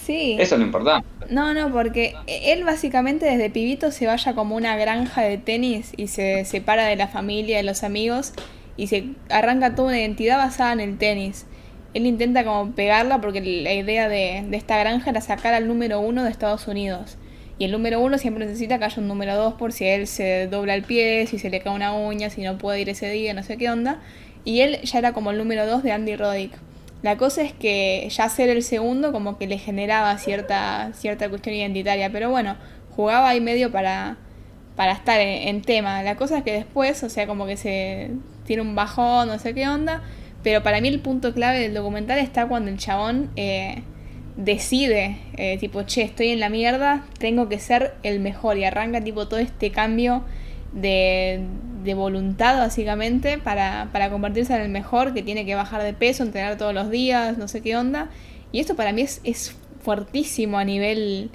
Sí. eso es lo importante. No, no, porque él básicamente desde pibito se vaya como una granja de tenis y se separa de la familia, de los amigos y se arranca toda una identidad basada en el tenis. Él intenta como pegarla porque la idea de, de esta granja era sacar al número uno de Estados Unidos. Y el número uno siempre necesita que haya un número dos por si él se dobla el pie, si se le cae una uña, si no puede ir ese día, no sé qué onda. Y él ya era como el número dos de Andy Roddick. La cosa es que ya ser el segundo como que le generaba cierta, cierta cuestión identitaria, pero bueno, jugaba ahí medio para, para estar en, en tema. La cosa es que después, o sea, como que se tiene un bajón, no sé qué onda, pero para mí el punto clave del documental está cuando el chabón eh, decide, eh, tipo, che, estoy en la mierda, tengo que ser el mejor y arranca tipo todo este cambio de, de voluntad básicamente para, para convertirse en el mejor, que tiene que bajar de peso, entrenar todos los días, no sé qué onda. Y esto para mí es, es fuertísimo a nivel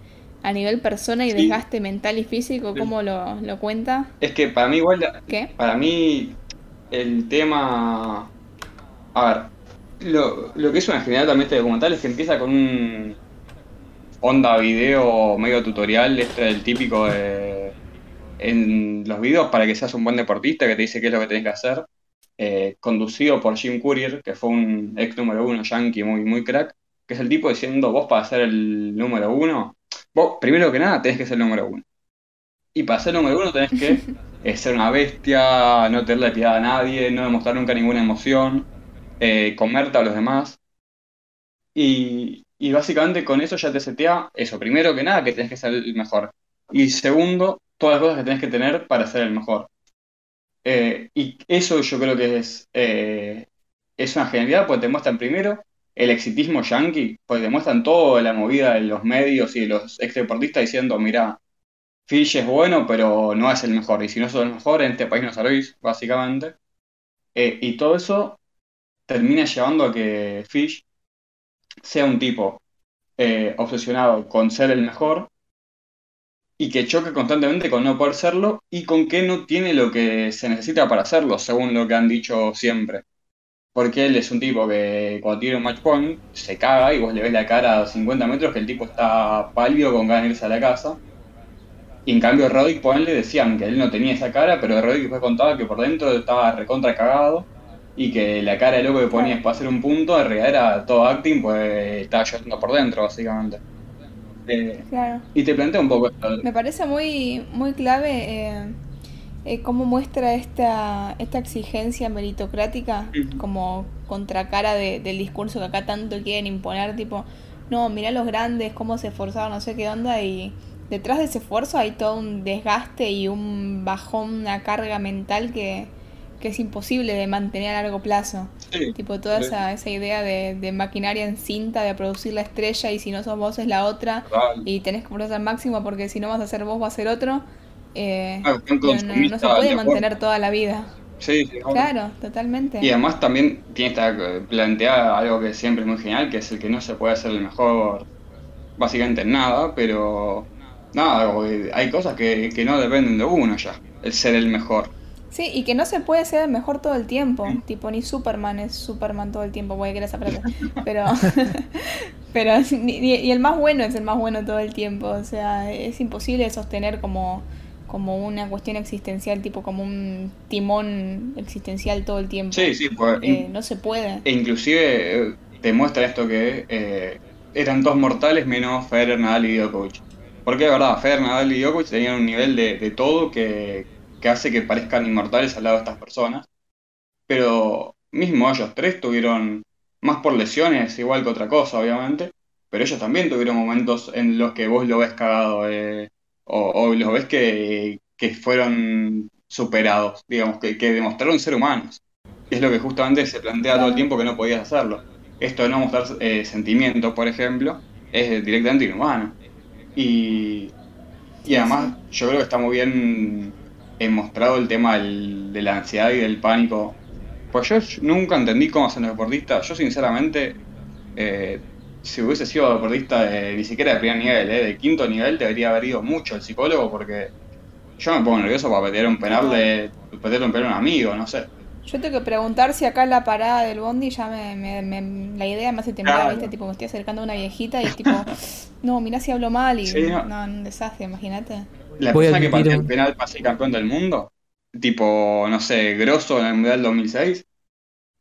a nivel persona y Sí. desgaste mental y físico, ¿cómo lo, lo cuenta? Es que para mí igual, ¿Qué? para mí el tema... A ver, lo, lo que es una genialidad también este documental es que empieza con un onda video medio tutorial, este el típico de, en los videos para que seas un buen deportista que te dice qué es lo que tenés que hacer, eh, conducido por Jim Courier, que fue un ex número uno yankee muy, muy crack, que es el tipo diciendo, vos para ser el número uno, vos primero que nada tenés que ser el número uno. Y para ser número uno tenés que ser una bestia, no tenerle piedad a nadie, no demostrar nunca ninguna emoción, eh, comerte a los demás. Y, y básicamente con eso ya te setea eso. Primero que nada, que tenés que ser el mejor. Y segundo, todas las cosas que tenés que tener para ser el mejor. Eh, y eso yo creo que es, eh, es una genialidad, porque te muestran primero el exitismo yankee, porque te muestran toda la movida de los medios y de los ex deportistas diciendo, mira, Fish es bueno, pero no es el mejor. Y si no sos el mejor, en este país no salís, básicamente. Eh, y todo eso termina llevando a que Fish sea un tipo eh, obsesionado con ser el mejor y que choque constantemente con no poder serlo y con que no tiene lo que se necesita para hacerlo, según lo que han dicho siempre. Porque él es un tipo que cuando tiene un match point se caga y vos le ves la cara a 50 metros que el tipo está pálido con ganas de irse a la casa. Y en cambio Roddick, ponle, decían que él no tenía esa cara, pero Roddick después contaba que por dentro estaba recontra cagado y que la cara de loco que ponías para hacer un punto en realidad era todo acting, pues estaba llorando por dentro, básicamente. Eh, Claro. y te plantea un poco esto. Me parece muy, muy clave eh, eh, cómo muestra esta, esta exigencia meritocrática como contracara de- del discurso que acá tanto quieren imponer, tipo, no, mirá los grandes, cómo se esforzaron, no sé qué onda, y detrás de ese esfuerzo hay todo un desgaste y un bajón, una carga mental que, que es imposible de mantener a largo plazo. Sí, Tipo, toda sí. esa, esa idea de, de maquinaria en cinta, de producir la estrella y si no sos vos es la otra y tenés que ponerse al máximo porque si no vas a ser vos va a ser otro, eh, Ah, no, no- no se puede de mantener toda la vida. Sí. Claro, totalmente. Y además también tiene esta eh, plantea algo que siempre es muy genial, que es el que no se puede hacer el mejor básicamente en nada, pero nada, que hay cosas que, que no dependen de uno ya, el ser el mejor. Sí, y que no se puede ser el mejor todo el tiempo. Tipo, ni Superman es Superman todo el tiempo, voy a querer esa frase. Pero, pero ni- ni- y el más bueno es el más bueno todo el tiempo. O sea, es imposible sostener como, como una cuestión existencial, tipo como un timón existencial todo el tiempo. Sí, sí, pues, Eh, no se puede. e inclusive eh, te muestra esto que eh, eran dos mortales menos Federer, Nadal y Djokovic. Porque de verdad, Federer, Nadal y Djokovic tenían un nivel de, todo que, hace que parezcan inmortales al lado de estas personas. Pero mismo ellos tres tuvieron, más por lesiones, igual que otra cosa, obviamente, pero ellos también tuvieron momentos en los que vos lo ves cagado, eh, o, los ves que, fueron superados, digamos, que, demostraron ser humanos. Es lo que justamente se plantea todo el tiempo que no podías hacerlo. Esto de no mostrar eh, sentimientos, por ejemplo, es directamente inhumano. Y, y además yo creo que está muy bien eh, mostrado el tema del- de la ansiedad y del pánico. Pues yo nunca entendí cómo hacen los deportistas. Yo sinceramente, eh, si hubiese sido deportista de, ni siquiera de primer nivel, eh, de quinto nivel, debería haber ido mucho el psicólogo porque yo me pongo nervioso para pedir un penal de pedirle un penal a un amigo, no sé. Yo tengo que preguntar si acá en la parada del bondi ya me, me- me- la idea me hace temblar, Claro. ¿viste? Tipo, me estoy acercando a una viejita y es tipo, no, mirá si hablo mal y Sí, no. no, un desastre, imagínate. La Voy a persona que patea el un- penal para ser campeón del mundo, tipo, no sé, grosso en el Mundial 2006,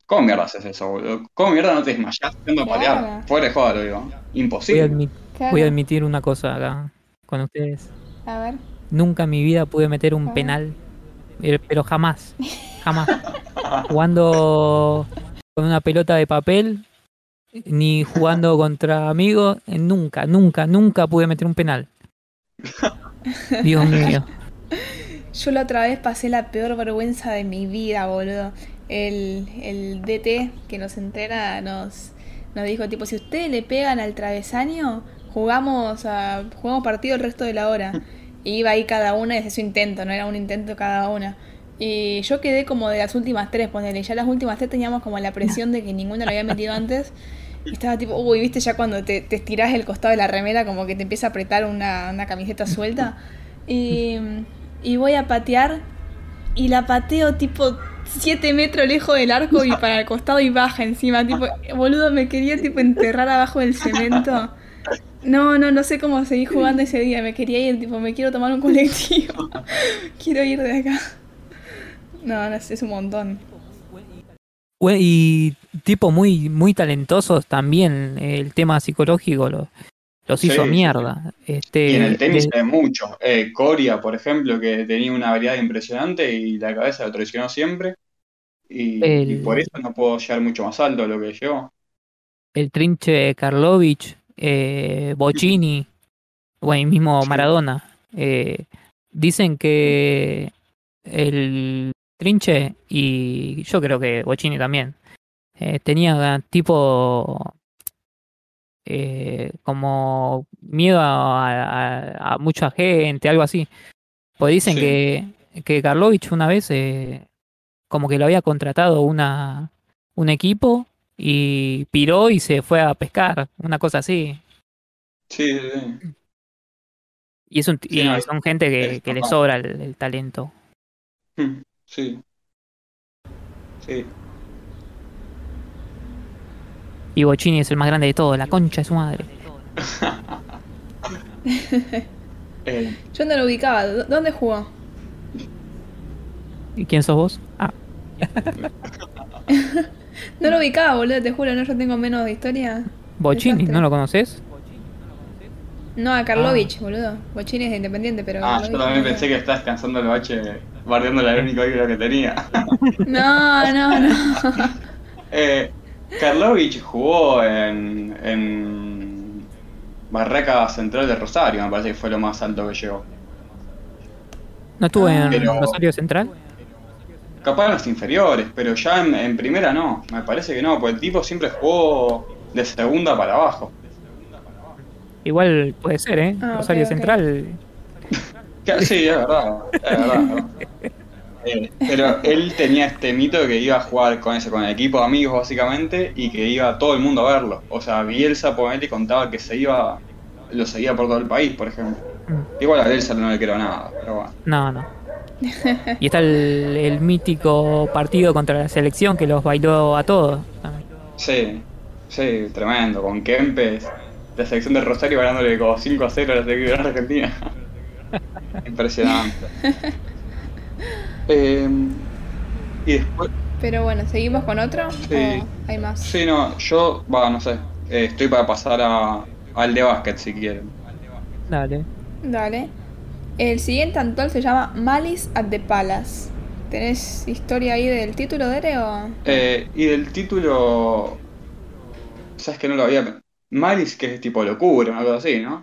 ¿cómo mierda haces eso, boludo? ¿Cómo mierda no te desmayás yendo a patear? Fuera de joda, lo digo. Voy a, Imposible. admi- Claro. voy a admitir una cosa acá con ustedes. A ver. Nunca en mi vida pude meter A un penal, pero jamás, jamás. Jugando con una pelota de papel, ni jugando contra amigos, eh, nunca, nunca, nunca pude meter un penal. Dios mío. Yo la otra vez pasé la peor vergüenza de mi vida, boludo. El, el DT que nos entrena nos, nos dijo, tipo, si ustedes le pegan al travesaño, jugamos, a, jugamos partido el resto de la hora. Iba ahí cada una y hacía su intento, no era un intento cada una. Y yo quedé como de las últimas tres, ponele. Ya las últimas tres teníamos como la presión de que ninguno lo había metido antes. Y estaba tipo, uy, viste, ya cuando te, te estirás el costado de la remera, como que te empieza a apretar una, una camiseta suelta. Y, y voy a patear. Y la pateo tipo 7 metros lejos del arco y para el costado y baja encima. Tipo, boludo, me quería tipo enterrar abajo del cemento. No, no, no sé cómo seguir jugando ese día. Me quería ir, tipo, me quiero tomar un colectivo. quiero ir de acá. No, no sé, es un montón. Y tipo muy, muy talentosos también, el tema psicológico lo- los hizo Sí, mierda. Este, Y en el tenis de- hay mucho. Eh, Coria, por ejemplo, que tenía una habilidad impresionante y la cabeza lo traicionó siempre. Y, El- y por eso no puedo llegar mucho más alto de lo que llegó. el trinche Karlovich, eh, Bocini, bueno, y mismo. Maradona, eh, dicen que el trinche y yo creo que Bocini también eh, tenía tipo eh, como miedo a, a- a mucha gente, algo así. Pues dicen Sí. que, que Karlovich una vez eh, como que lo había contratado una, un equipo y piró y se fue a pescar, una cosa así. Sí, sí, sí. Y, es un, Sí, y no, son gente que, es que le sobra el, el talento. Hmm, Sí. Sí. Y Bocini es el más grande de todos, la concha de su madre. Eh, Yo no lo ubicaba. ¿Dó- ¿Dónde jugó? ¿Y quién sos vos? Ah, No lo ubicaba, boludo, te juro, no, yo tengo menos de historia. Bocini, Desastre. ¿no lo conoces? No, a Karlovich, boludo. Bochini es de Independiente, pero. ah, yo también no. pensé que estás descansando el bache, bardeando el único ídolo que tenía. No, no, no. Eh, Karlovich jugó en, en Barraca Central de Rosario, me parece que fue lo más alto que llegó. ¿No estuvo Ah. en Pero- Rosario Central? Capaz en los inferiores, pero ya en, en primera no, me parece que no, porque el tipo siempre jugó de segunda para abajo. Igual puede ser, ¿eh? Ah, Rosario. Central. Sí, es verdad, es verdad. es verdad. Eh, pero él tenía este mito de que iba a jugar con ese, con el equipo de amigos básicamente, y que iba todo el mundo a verlo. O sea, Bielsa por él contaba que se iba, lo seguía por todo el país, por ejemplo. Mm, Igual a Bielsa no le creo nada, pero bueno. No, no. Y está el, el mítico partido contra la selección que los bailó a todos. Sí, sí, tremendo, con Kempes, la selección de Rosario ganándole como 5 a 0 a la selección de Argentina. Impresionante. Eh, y después, Pero bueno, ¿seguimos con otro? Sí. ¿O hay más? sí, no, yo, va, no sé, eh, estoy para pasar a, al de básquet si quieren. Dale. Dale. El siguiente Antol se llama Malice at the Palace. ¿Tenés historia ahí del título, Dere? O... Eh, y del título, sabes que no lo había... Malice, que es tipo locura, cosa así, ¿no?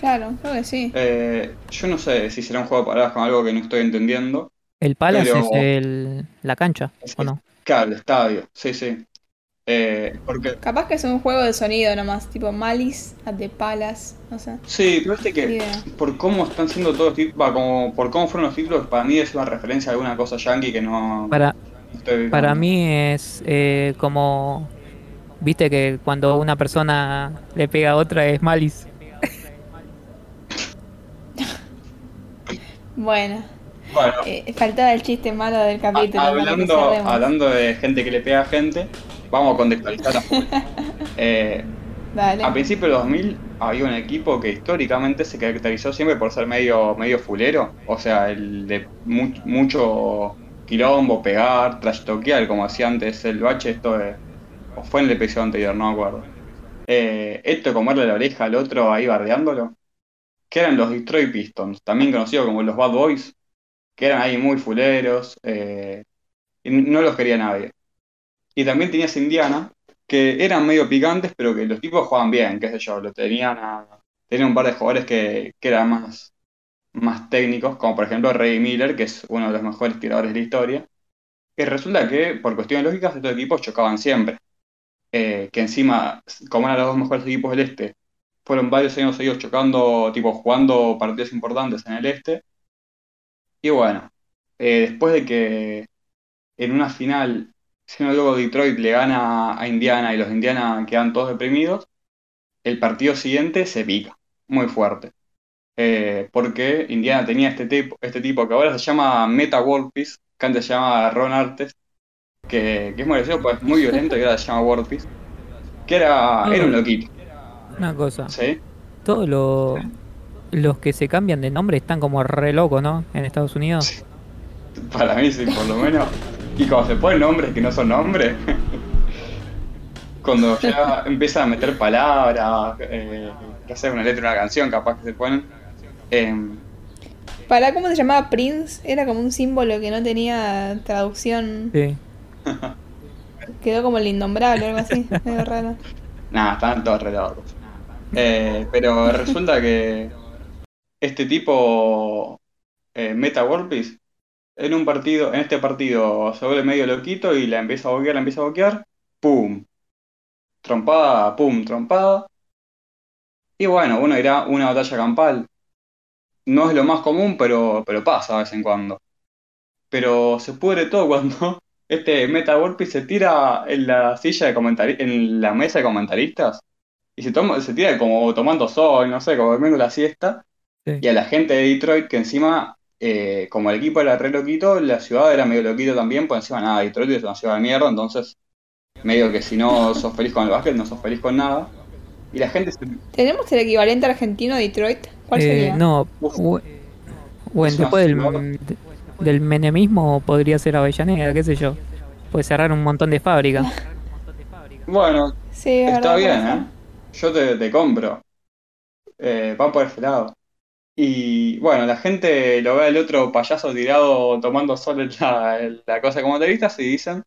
Claro, creo que sí. Eh, yo no sé si será un juego de palabras con algo que no estoy entendiendo. El Palace Pero- es el, la cancha, Es ¿o no? Claro, el estadio, sí, sí. Eh, porque, Capaz que es un juego de sonido nomás, tipo Malice at the Palace, no sé. sí, pero viste Ni que idea. por cómo están siendo todos los títulos, va, como por cómo fueron los títulos, para mí es una referencia a alguna cosa yankee que no, Para, estoy para mí es eh, como. Viste que cuando una persona le pega a otra es Malice. Bueno, Bueno, eh, faltaba el chiste malo del capítulo. hablando, hablando de gente que le pega a gente, vamos a contextualizar a full. Eh, Dale. A principios de 2000 había un equipo que históricamente se caracterizó siempre por ser medio, medio fulero, o sea, el de mu- mucho quilombo, pegar, trash talkear, como hacía antes el bache, esto de, o fue en el episodio anterior, no me acuerdo. Eh, esto de comerle la oreja al otro ahí bardeándolo, que eran los Detroit Pistons, también conocidos como los Bad Boys, que eran ahí muy fuleros, eh, y no los quería nadie. Y también tenías Indiana, que eran medio picantes, pero que los tipos jugaban bien, qué sé yo, lo tenían tenían un par de jugadores que, que eran más, más técnicos, como por ejemplo Ray Miller, que es uno de los mejores tiradores de la historia. Y resulta que, por cuestiones lógicas, estos equipos chocaban siempre. Eh, que encima, como eran los dos mejores equipos del este, fueron varios años seguidos chocando, tipo jugando partidos importantes en el este. Y bueno, eh, después de que en una final, si no luego Detroit le gana a Indiana y los Indiana quedan todos deprimidos, el partido siguiente se pica, muy fuerte. Eh, porque Indiana tenía este tipo, este tipo que ahora se llama Meta World Peace, que antes se llama Ron Artes, que, que es muy gracioso, pues es muy violento y ahora se llama World Peace, que era, era un loquito, Una cosa. ¿sí? Todos lo- los que se cambian de nombre están como re locos, ¿no? En Estados Unidos. Para mí sí, por lo menos. Y cuando se ponen nombres que no son nombres, cuando ya empiezan a meter palabras, eh, que hacer una letra de una canción, capaz que se ponen. em, ¿Para cómo se llamaba Prince? Era como un símbolo que no tenía traducción. Sí. Quedó como el innombrable o algo así. Medio raro. nada, estaban todos re locos. Eh, pero resulta que este tipo, eh, Meta World Peace, en un partido, en este partido se vuelve medio loquito y la empieza a boquear, la empieza a boquear, ¡pum! Trompada, ¡pum! Trompada. Y bueno, uno dirá una batalla campal. No es lo más común, pero, pero pasa de vez en cuando. Pero se pudre todo cuando este Meta Peace se tira en la silla de comentari en la mesa de comentaristas y se toma, se tira como tomando sol, no sé, como durmiendo la siesta. Sí. Y a la gente de Detroit, que encima, eh, como el equipo era re loquito, la ciudad era medio loquito también, pues encima nada, Detroit es una ciudad de mierda, entonces medio que si no sos feliz con el básquet, no sos feliz con nada. Y la gente se... ¿Tenemos el equivalente argentino a Detroit? ¿Cuál Eh, sería? no, Uf. bueno, después del, del menemismo podría ser Avellaneda, qué sé yo. Puede cerrar un montón de fábricas. Bueno, Sí, está bien, ¿eh? Yo te, te compro. Eh, va por ese lado. Y bueno, la gente lo ve al otro payaso tirado tomando sol en la, en la cosa como turistas y dicen,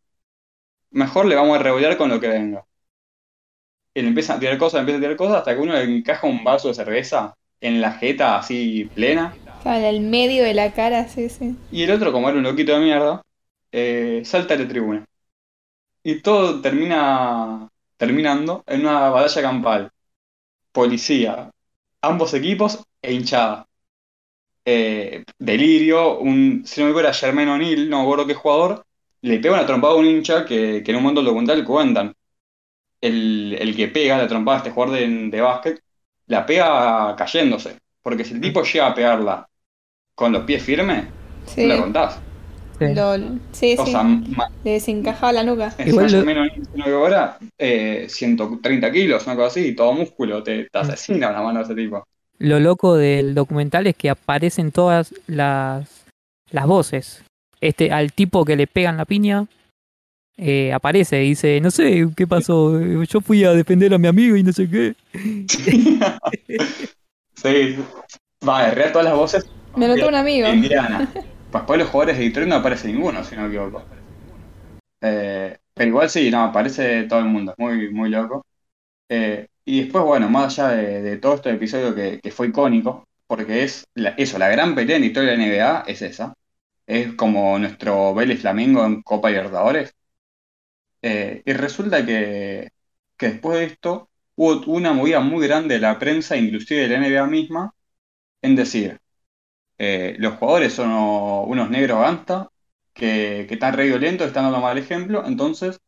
mejor le vamos a revolear con lo que venga. Y le empiezan a tirar cosas, le empiezan a tirar cosas hasta que uno le encaja un vaso de cerveza en la jeta así plena. en el medio de la cara, sí, sí. Y el otro, como era un loquito de mierda, eh, salta a la tribuna. Y todo termina terminando en una batalla campal. Policía, ambos equipos e hinchada. Eh, delirio, un, si no me acuerdo era Jermaine O'Neal, no me acuerdo qué jugador, le pega una trompada a un hincha que, que en un momento documental cuentan. El, el que pega la trompada a este jugador de, de básquet, la pega cayéndose. Porque si el tipo llega a pegarla con los pies firmes, Sí, no la contás. Sí. Lol. sí, O sí. sea, ma- Le desencajaba la nuca. Igual lo- Jermaine O'Neal, si no me ahora, eh, 130 kilos, una cosa así, todo músculo, te, te asesina una mano de ese tipo. Lo loco del documental es que aparecen todas las, las voces. Este, al tipo que le pegan la piña, eh, aparece y dice, no sé qué pasó, yo fui a defender a mi amigo y no sé qué. Sí, va, en realidad todas las voces Me notó un amigo. Indiana. Pues después los jugadores de Detroit no aparece ninguno, si no me equivoco. Eh, pero igual sí, no, aparece todo el mundo, es muy, muy loco. Eh, y después, bueno, más allá de, todo este episodio que, fue icónico, porque es la- eso, la gran pelea en historia de la NBA es esa. Es como nuestro Vélez Flamengo en Copa Libertadores. Eh, y resulta que, que después de esto hubo una movida muy grande de la prensa, inclusive de la NBA misma, en decir, eh, los jugadores son unos negros ganta, que, que están re violentos, están dando mal ejemplo, entonces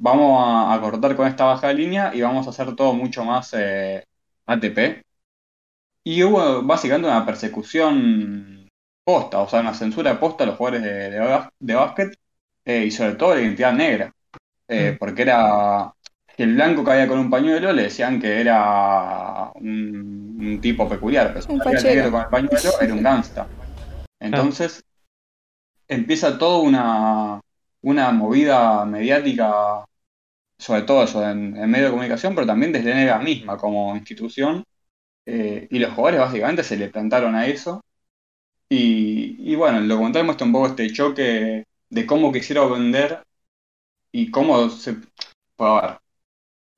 vamos a, a cortar con esta baja de línea y vamos a hacer todo mucho más eh, ATP. Y hubo básicamente una persecución posta, o sea, una censura posta a los jugadores de, de, bás- de básquet eh, y sobre todo la identidad negra. Eh, Mm. porque era, si el blanco caía con un pañuelo, le decían que era un, un tipo peculiar, pero si caía el negro con el pañuelo, era un gangsta. Entonces empieza toda una, una movida mediática, sobre todo eso en, medio de comunicación, pero también desde NBA misma como institución. eh, y los jugadores básicamente se le plantaron a eso. Y, y bueno, el documental muestra un poco este choque de cómo quisieron vender y cómo se... A ver,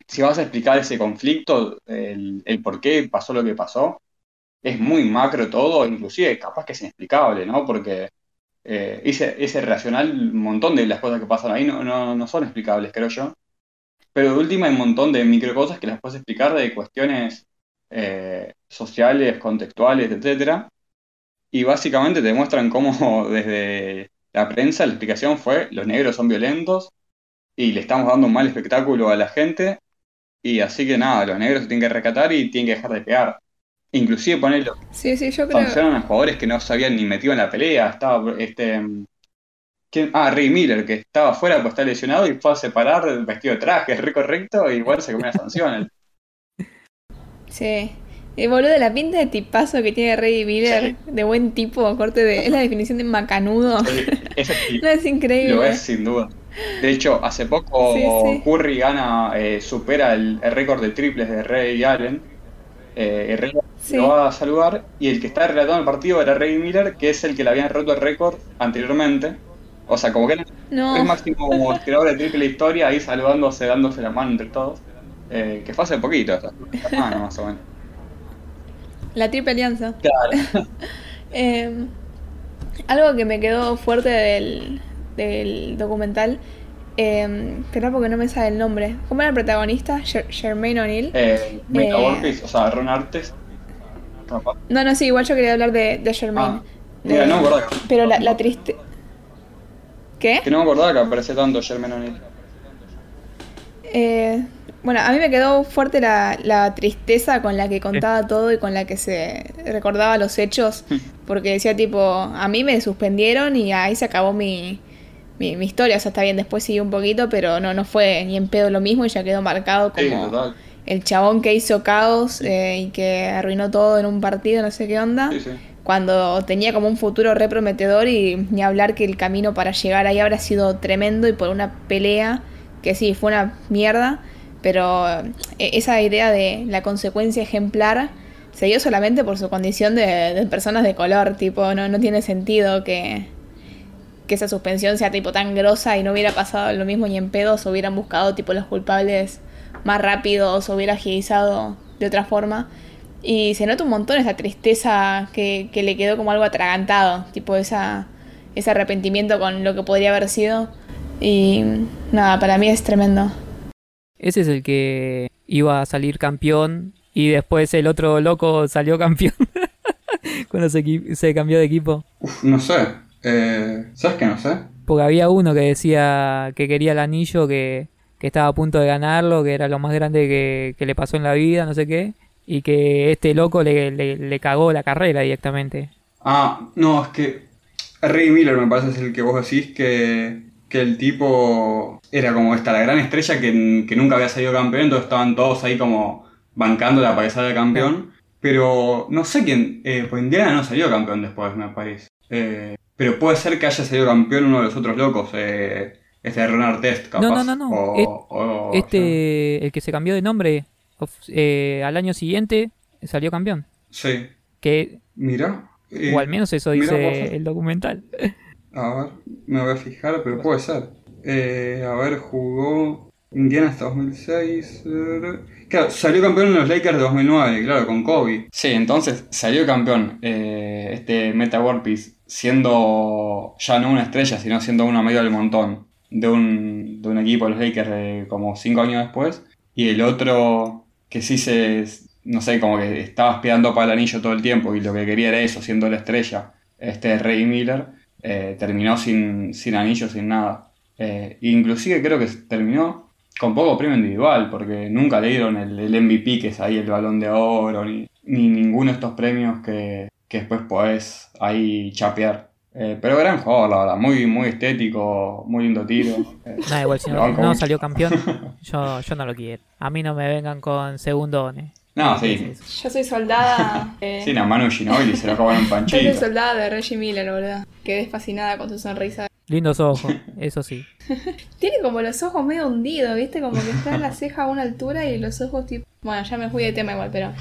si vas a explicar ese conflicto, el, el por qué pasó lo que pasó, es muy macro todo, inclusive capaz que es inexplicable, ¿no? Porque eh, ese, ese racional, un montón de las cosas que pasan ahí no, no, no son explicables, creo yo. Pero de última hay un montón de micro cosas que las puedes explicar de cuestiones eh, sociales, contextuales, etcétera. y básicamente te muestran cómo desde la prensa la explicación fue los negros son violentos y le estamos dando un mal espectáculo a la gente y así que nada, los negros se tienen que recatar y tienen que dejar de pegar. Inclusive ponerlo. Sí, sí, yo creo. A jugadores que no se habían ni metido en la pelea. Estaba este. ¿Quién? Ah, Ray Miller, que estaba afuera pues está lesionado y fue a separar vestido de traje, re correcto, y igual se comió una sanción. Sí. El boludo de la pinta de tipazo que tiene Ray Miller, de buen tipo, corte de. Es la definición de macanudo. Sí, sí, No es increíble. lo es sin duda. De hecho, hace poco Sí. Curry gana, eh, supera el, el récord de triples de Ray Allen. Eh, Ray lo va a saludar y el que está relatando el partido era Ray Miller, que es el que le habían roto el récord anteriormente. O sea, como que era No. el máximo como tirador de triple la historia, ahí saludándose, dándose la mano entre todos. Eh, que fue hace poquito, esta semana más o menos. La triple alianza. Claro. Eh, algo que me quedó fuerte del, del documental, eh, pero porque no me sale el nombre. ¿Cómo era el protagonista? Jermaine O'Neill. Eh, Eh. O sea, Ron Artes. No, no, sí, igual yo quería hablar de, de Jermaine. Ah, mira, De- no me acordaba que- Pero la, la triste. ¿Qué? Que no me acordaba que aparece tanto Jermaine O'Neal. Eh, bueno, a mí me quedó fuerte la, la tristeza con la que contaba todo y con la que se recordaba los hechos, porque decía tipo, a mí me suspendieron y ahí se acabó mi, mi, mi historia, o sea, está bien, después siguió un poquito, pero no, no fue ni en pedo lo mismo y ya quedó marcado como el chabón que hizo caos eh, y que arruinó todo en un partido, no sé qué onda Sí, sí. Cuando tenía como un futuro re prometedor y ni hablar que el camino para llegar ahí habrá sido tremendo y por una pelea que sí, fue una mierda, pero eh, esa idea de la consecuencia ejemplar se dio solamente por su condición de, personas de color, tipo, no, no tiene sentido que, que esa suspensión sea tipo tan grosa y no hubiera pasado lo mismo ni en pedos, hubieran buscado tipo los culpables más rápidos, hubiera agilizado de otra forma. Y se nota un montón esa tristeza que, que le quedó como algo atragantado, tipo esa, ese arrepentimiento con lo que podría haber sido. Y nada, para mí es tremendo. Ese es el que iba a salir campeón y después el otro loco salió campeón cuando se, cambió de equipo. Uf, no sé. Eh, ¿Sabes qué? No sé. Porque había uno que decía que quería el anillo, que, que estaba a punto de ganarlo, que era lo más grande que, que le pasó en la vida, no sé qué. Y que este loco le, le, le cagó la carrera directamente. Ah, no, es que Ray Miller me parece es el que vos decís que, que el tipo era como esta, la gran estrella que, que nunca había salido campeón, entonces estaban todos ahí como bancándola para que salga campeón. Pero no sé quién, eh, pues Indiana no salió campeón después, me parece. Eh, pero puede ser que haya salido campeón uno de los otros locos, eh, este Ron Artest, capaz. No, no, no, no. O- o- Este, el que se cambió de nombre, eh, al año siguiente salió campeón. Sí, Que, mira. eh, o al menos eso mira, dice el documental. A ver, me voy a fijar, pero puede ser. Eh, a ver, jugó Indiana hasta 2006. eh, Claro, salió campeón en los Lakers de 2009, claro, con Kobe. Sí, entonces salió campeón eh, este Meta World Peace siendo ya no una estrella, sino siendo uno medio del montón de un, de un equipo de los Lakers de como 5 años después. Y el otro que sí se, no sé, como que estaba aspirando para el anillo todo el tiempo y lo que quería era eso, siendo la estrella, este Ray Miller, eh, terminó sin, sin anillo, sin nada. Eh, inclusive creo que terminó con poco premio individual, porque nunca le dieron el, el MVP, que es ahí el balón de oro, ni, ni ninguno de estos premios que, que después podés ahí chapear. Eh, pero gran jugador, la verdad, muy, muy estético, muy lindo tiro. Eh, igual si no, salió campeón, yo, yo no lo quiero. A mí no me vengan con segundones. No, ¿Qué sí. Yo soy soldada. eh, Sí, la mano de Ginobili se lo acabó en un yo soy panchito. soldada de Reggie Miller, boludo. Quedé fascinada con su sonrisa. Lindos ojos, eso sí. Tiene como los ojos medio hundidos, ¿viste? Como que está en la ceja a una altura y los ojos tipo... Bueno, ya me fui de tema igual, pero...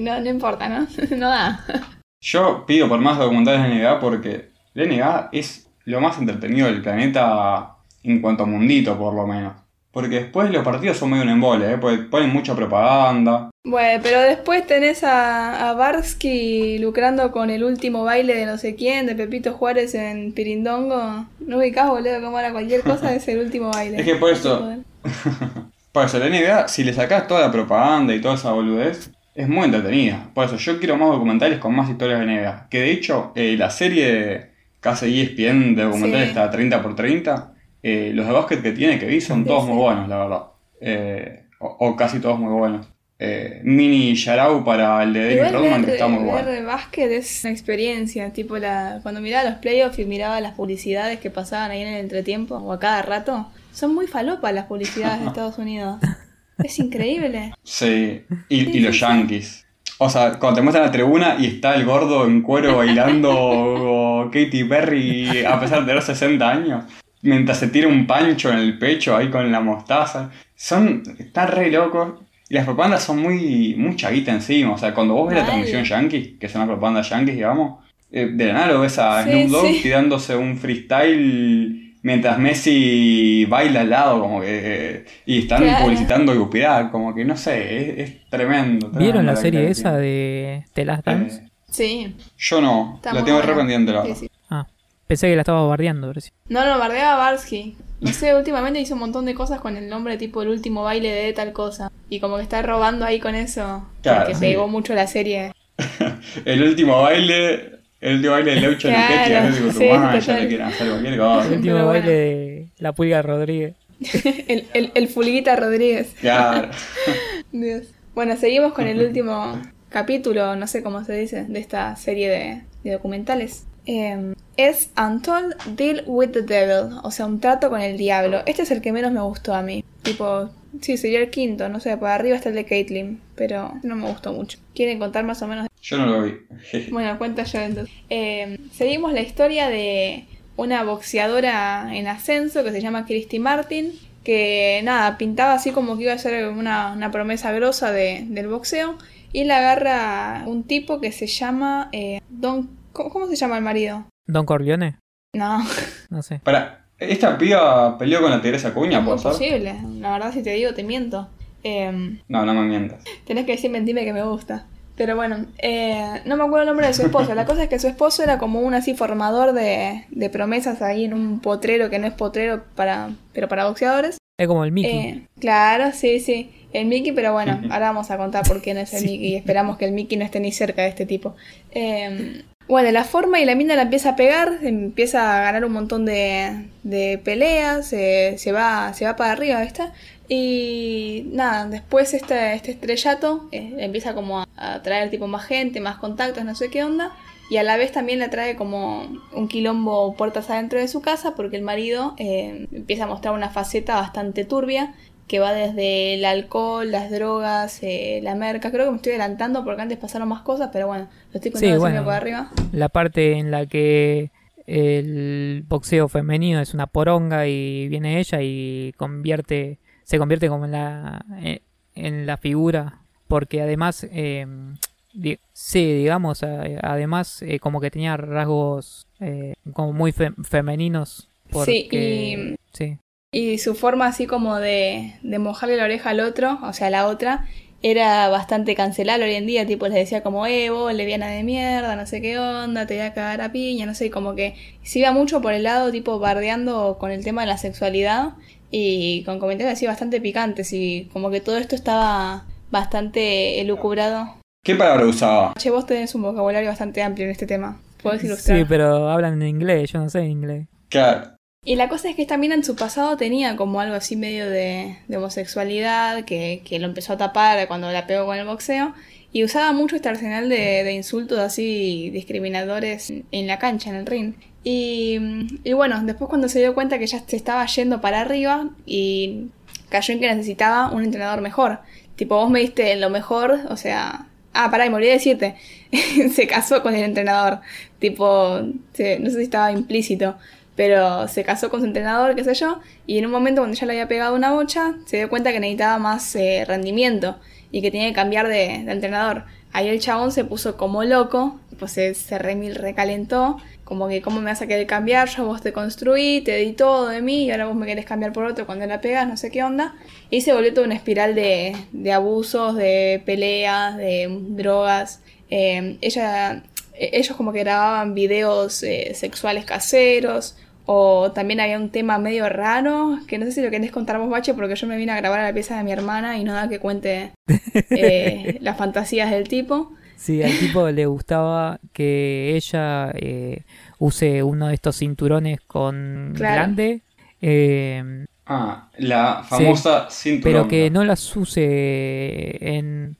no, no importa, ¿no? No da. Yo pido por más documentales de NBA porque la NBA es lo más entretenido del planeta en cuanto a mundito, por lo menos. Porque después los partidos son medio un embole, ¿eh? Porque ponen mucha propaganda. Bueno, pero después tenés a, a Barsky lucrando con el último baile de no sé quién, de Pepito Juárez en Pirindongo. No ubicás, boludo, como era cualquier cosa, es el último baile. Es que por eso- Por eso, la NBA, si le sacás toda la propaganda y toda esa boludez, es muy entretenida. Por eso yo quiero más documentales con más historias de NBA. Que de hecho, eh, la serie que hace ESPN de documentales Sí. está 30 por 30. eh, los de básquet que tiene que vi son Sí, todos sí. muy buenos, la verdad. Eh, o, o casi todos muy buenos. Eh, mini Yarau para el de Dennis Igual Rodman, que está muy bueno. ver básquet es una experiencia, tipo la cuando miraba los playoffs y miraba las publicidades que pasaban ahí en el entretiempo o a cada rato, son muy falopas las publicidades de Estados Unidos. Es increíble. Sí, y, los. Yankees. O sea, cuando te muestran la tribuna y está el gordo en cuero bailando o Katy Perry a pesar de tener 60 años, mientras se tira un pancho en el pecho ahí con la mostaza. Son, están re locos. Y las propagandas son muy, muy chaguita encima. O sea, cuando vos ves la transmisión Yankees, que son las propagandas Yankees, digamos, eh, de la nada lo ves a Sí, Snoop Dogg sí. tirándose un freestyle mientras Messi baila al lado, como que. eh, y están Claro. publicitando Gupirá, como que no sé, es, es tremendo. ¿Vieron tremendo la serie esa tiene. de The Last Dance? Eh, Sí, yo no, está la tengo re pendiente, la Sí, verdad. sí. Ah, pensé que la estaba bardeando. pero sí. No, no, bardeaba a Barsky. No sé, últimamente hizo un montón de cosas con el nombre tipo el último baile de tal cosa. Y como que está robando ahí con eso. Claro, porque sí. pegó mucho la serie. El último baile, el último baile de Leucho Claro, a veces con tu sí, mamá, ya le quieren hacer cualquier cosa. El último baile de la pulga Rodríguez. el, el, el Fulguita Rodríguez. Claro. Dios. Bueno, seguimos con el último capítulo, no sé cómo se dice, de esta serie de, de documentales. Eh, es Untold Deal with the Devil, o sea, un trato con el diablo. Este es el que menos me gustó a mí. Tipo, sí, sería el quinto, no sé, por arriba está el de Caitlyn, pero no me gustó mucho. ¿Quieren contar más o menos? Yo no lo vi. Bueno, cuenta yo entonces. Eh, seguimos la historia de una boxeadora en ascenso que se llama Christy Martin, que nada, pintaba así como que iba a ser una, una promesa grosa de- del boxeo, y la agarra un tipo que se llama eh, Don... ¿cómo, cómo se llama el marido? Don Corleone, No, no sé. Para, ¿esta piba peleó con la Teresa Cuña, por ser? posible. La verdad, si te digo, te miento. Eh, No, no me mientas. Tenés que decir mentime que me gusta. Pero bueno, eh, no me acuerdo el nombre de su esposo. La cosa es que su esposo era como un así formador de, de promesas ahí en un potrero que no es potrero para, pero para boxeadores. Es como el Mickey. Eh, claro, sí, sí. El Mickey, pero bueno, ahora vamos a contar por qué no es el Mickey y esperamos que el Mickey no esté ni cerca de este tipo. Eh, bueno, la forma y la mina la empieza a pegar, empieza a ganar un montón de, de peleas, eh, se, va, se va para arriba, ¿viste? Y nada, después este, este estrellato eh, empieza como a, a traer tipo más gente, más contactos, no sé qué onda. Y a la vez también le trae como un quilombo puertas adentro de su casa porque el marido eh, empieza a mostrar una faceta bastante turbia que va desde el alcohol, las drogas, eh, la merca. Creo que me estoy adelantando porque antes pasaron más cosas, pero bueno, lo estoy contando Sí, bueno. por arriba. La parte en la que el boxeo femenino es una poronga y viene ella y convierte se convierte como en la eh, en la figura porque además eh, di- sí digamos además eh, como que tenía rasgos eh, como muy fe- femeninos Sí, porque sí. Y su forma así como de, de mojarle la oreja al otro, o sea, a la otra, era bastante cancelable hoy en día, tipo les decía como, eh, vos, leviana de mierda, no sé qué onda, te voy a cagar a piña, no sé, como que se iba mucho por el lado tipo bardeando con el tema de la sexualidad y con comentarios así bastante picantes y como que todo esto estaba bastante elucubrado. ¿Qué palabra usaba? Che, vos tenés un vocabulario bastante amplio en este tema, podés ilustrar. sí pero hablan en inglés yo no sé inglés Claro. Y la cosa es que esta mina en su pasado tenía como algo así medio de, de homosexualidad, que, que lo empezó a tapar cuando la pegó con el boxeo, y usaba mucho este arsenal de, de insultos así discriminadores en la cancha, en el ring. Y, bueno, después cuando se dio cuenta que ya se estaba yendo para arriba y cayó en que necesitaba un entrenador mejor. Tipo, vos me diste lo mejor, o sea... Ah, pará, me olvidé de decirte. se casó con el entrenador. Tipo, se- no sé si estaba implícito pero se casó con su entrenador, qué sé yo, y en un momento cuando ya le había pegado una bocha, se dio cuenta que necesitaba más eh, rendimiento y que tenía que cambiar de, de entrenador. Ahí el chabón se puso como loco, pues se, se remil recalentó, como que cómo me vas a querer cambiar, yo vos te construí, te di todo de mí y ahora vos me querés cambiar por otro cuando la pegas, no sé qué onda. Y se volvió toda una espiral de, de abusos, de peleas, de drogas. Eh, ella, eh, ellos como que grababan videos eh, sexuales caseros O también había un tema medio raro, que no sé si lo querés contar vos, Bache, porque yo me vine a grabar a la pieza de mi hermana y no da que cuente eh, las fantasías del tipo. Sí, al tipo le gustaba que ella eh, use uno de estos cinturones con Claro. grande. eh, Ah, la famosa cinturón. pero que no las use en,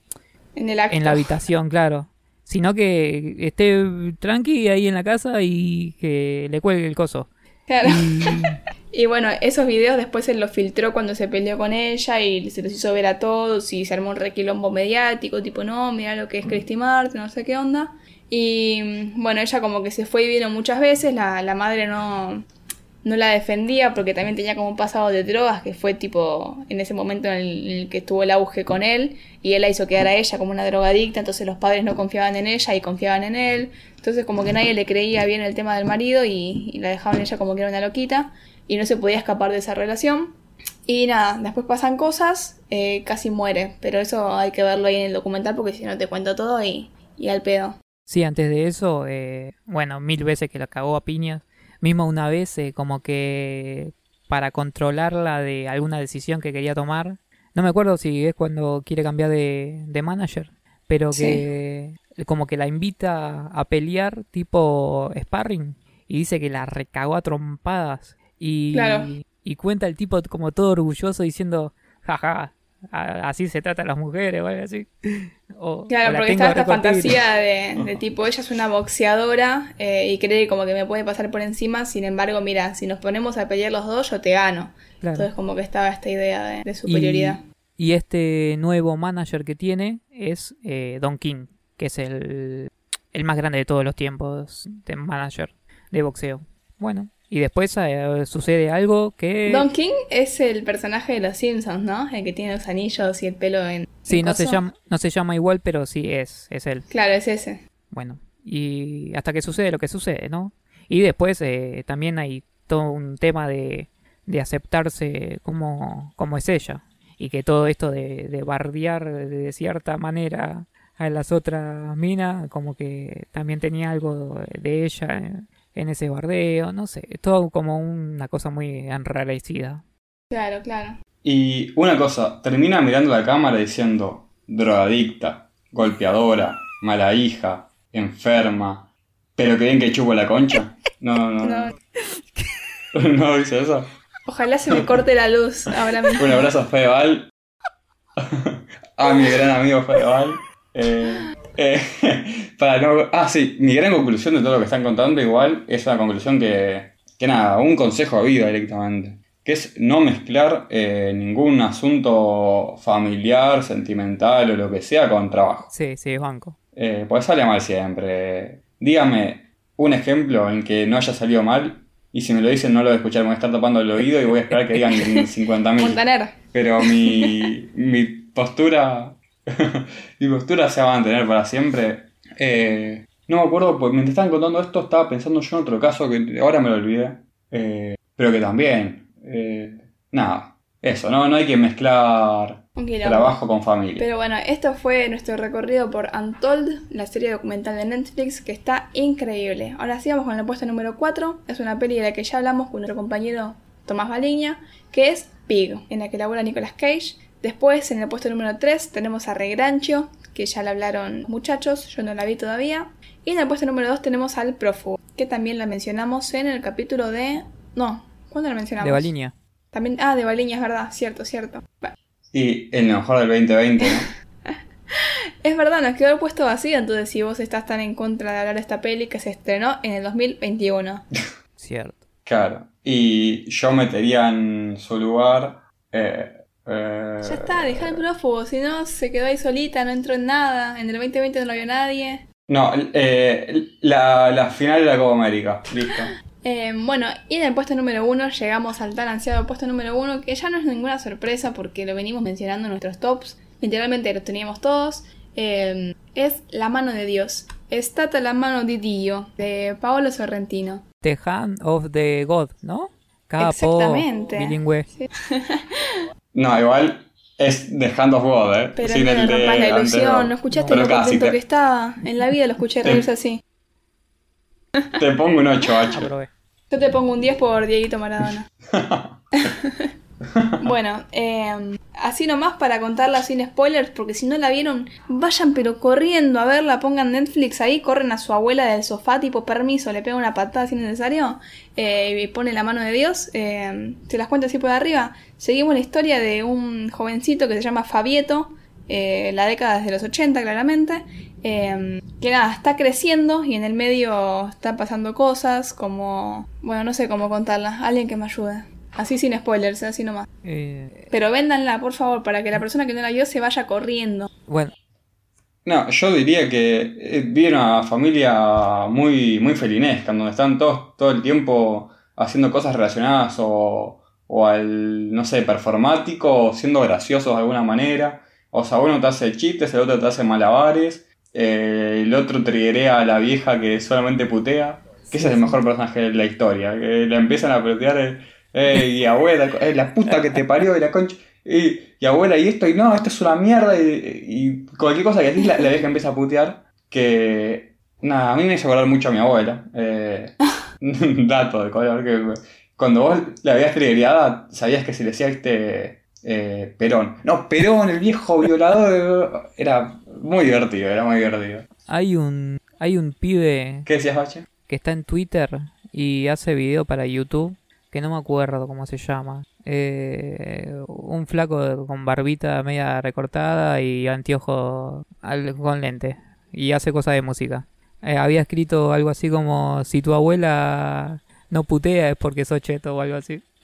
En el acto. en la habitación, claro. Sino que esté tranqui ahí en la casa y que le cuelgue el coso. Claro. Y, Y bueno, esos videos después se los filtró cuando se peleó con ella y se los hizo ver a todos y se armó un requilombo mediático, tipo, no, mira lo que es Christy Martin, no sé qué onda. Y mm, bueno, ella como que se fue y vino muchas veces, la, la madre no, no la defendía porque también tenía como un pasado de drogas, que fue tipo en ese momento en el, en el que tuvo el auge con él y él la hizo quedar a ella como una drogadicta, entonces los padres no confiaban en ella y confiaban en él. Entonces como que nadie le creía bien el tema del marido y, y la dejaban ella como que era una loquita y no se podía escapar de esa relación. Y nada, después pasan cosas, eh, casi muere, pero eso hay que verlo ahí en el documental porque si no te cuento todo y, y al pedo. sí, antes de eso, eh, bueno, mil veces que la cagó a piñas. Mismo una vez, eh, como que para controlarla de alguna decisión que quería tomar. No me acuerdo si es cuando quiere cambiar de, de manager, pero que como que la invita a pelear tipo sparring y dice que la recagó a trompadas. Y, Claro. y cuenta el tipo como todo orgulloso diciendo, jaja, así se trata a las mujeres o algo así. O- o Claro, la porque está esta fantasía de, de tipo, ella es una boxeadora eh, y cree como que me puede pasar por encima, sin embargo, mira, si nos ponemos a pelear los dos, yo te gano. Claro. Entonces como que estaba esta idea de, de superioridad. Y, y este nuevo manager que tiene es eh, Don King, que es el, el más grande de todos los tiempos de manager de boxeo. Bueno, y después eh, sucede algo que... Don King es el personaje de los Simpsons, ¿no? El que tiene los anillos y el pelo en... sí, en no se, llama, no se llama igual, pero sí es, es él. Claro, es ese. Bueno, y hasta que sucede lo que sucede, ¿no? Y después eh, también hay todo un tema de, de aceptarse como, como es ella. Y que todo esto de, de bardear de cierta manera a las otras minas, como que también tenía algo de ella en, ese bardeo, no sé, todo como una cosa muy enrarecida. Claro, claro. Y una cosa, termina mirando la cámara diciendo drogadicta, golpeadora, mala hija, enferma, pero que bien que chupo la concha. No, no, no. No. No, no dice eso. Ojalá se me corte la luz ahora mismo. Un abrazo a Fedeval. a mi gran amigo Fedeval. Eh, eh, para no, ah, sí, mi gran conclusión de todo lo que están contando igual es una conclusión que, que nada, un consejo de vida directamente. Que es no mezclar eh, ningún asunto familiar, sentimental o lo que sea con trabajo. Sí, sí, banco. Eh, pues sale mal siempre. Dígame un ejemplo en que no haya salido mal. Y si me lo dicen no lo voy a escuchar, me voy a estar tapando el oído y voy a esperar que digan 50.000. Montaner. Pero mi, mi postura. mi postura se va a mantener para siempre. Eh, no me acuerdo, pues mientras estaban contando esto, estaba pensando yo en otro caso que ahora me lo olvidé. Eh, pero que también. eh, nada, eso, ¿no? No hay que mezclar trabajo con familia. Pero bueno, esto fue nuestro recorrido por Untold, la serie documental de Netflix que está increíble. Ahora sí vamos con la puesta número 4. Es una peli de la que ya hablamos con nuestro compañero Tomás Baliña, que es Pig, en la que labora Nicolas Cage. Después, en el puesto número 3, tenemos a Regrancho, que ya la hablaron los muchachos, yo no la vi todavía. Y en el puesto número 2 tenemos al Prófugo, que también la mencionamos en el capítulo de... No, ¿cuándo la mencionamos? De Baliña. También... Ah, de Baliña, es verdad, cierto, cierto. Y el mejor del 2020, ¿no? Es verdad, nos quedó el puesto vacío, entonces si vos estás tan en contra de hablar de esta peli que se estrenó en el 2021. Cierto. Claro. Y yo metería en su lugar. eh, eh, Ya está, deja el prófugo, si no se quedó ahí solita, no entró en nada, en el 2020 no lo vio nadie. No, eh, la, la final de la Copa América. Listo. Eh, bueno, y en el puesto número uno llegamos al tan ansiado puesto número uno, que ya no es ninguna sorpresa porque lo venimos mencionando en nuestros tops, literalmente los teníamos todos. Eh, es La mano de Dios. Estata la mano de Dio, de Paolo Sorrentino. The Hand of the God, ¿no? Capo, Exactamente. bilingüe. No, igual es The Hand of God, ¿eh? Pero Sin no el de rompas la ilusión, ¿no escuchaste Pero lo contento te, que estaba? En la vida lo escuché Te- reírse así. te pongo un 8, 8. Aprobé. Yo te pongo un 10 por Dieguito Maradona. bueno, eh, así nomás para contarla sin spoilers, porque si no la vieron, vayan pero corriendo a verla, pongan Netflix ahí, corren a su abuela del sofá, tipo permiso, le pega una patada si necesario, eh, y pone la mano de Dios, eh, se las cuento así por arriba. Seguimos la historia de un jovencito que se llama Fabieto, eh, la década de los 80 claramente, eh, que nada, está creciendo y en el medio están pasando cosas como, bueno, no sé cómo contarla, alguien que me ayude. Así sin spoilers, así nomás. Eh, Pero véndanla, por favor, para que la persona que no la vio se vaya corriendo. bueno, No, yo diría que eh, vi una familia muy, muy felinesca, en donde están todos todo el tiempo haciendo cosas relacionadas o, o al, no sé, performático, o siendo graciosos de alguna manera. O sea, uno te hace chistes, el otro te hace malabares, eh, el otro triguea a la vieja que solamente putea. Que ese es el mejor personaje de la historia, que le empiezan a putear, y abuela, la puta que te parió y la concha. Y, y abuela, y esto, y no, esto es una mierda, y, y cualquier cosa que decís, la, la vieja empieza a putear. Que, nada, a mí me hizo acordar mucho a mi abuela. Eh, dato de color, que cuando vos la veías triggerada, sabías que si le decía este eh, Perón. No, Perón, el viejo violador, era muy divertido, era muy divertido. hay un hay un pibe ¿Qué decías, Bache? que está en Twitter y hace video para YouTube, que no me acuerdo cómo se llama. Eh, un flaco con barbita media recortada y anteojo con lente. Y hace cosas de música. Eh, había escrito algo así como, si tu abuela no putea es porque sos cheto o algo así.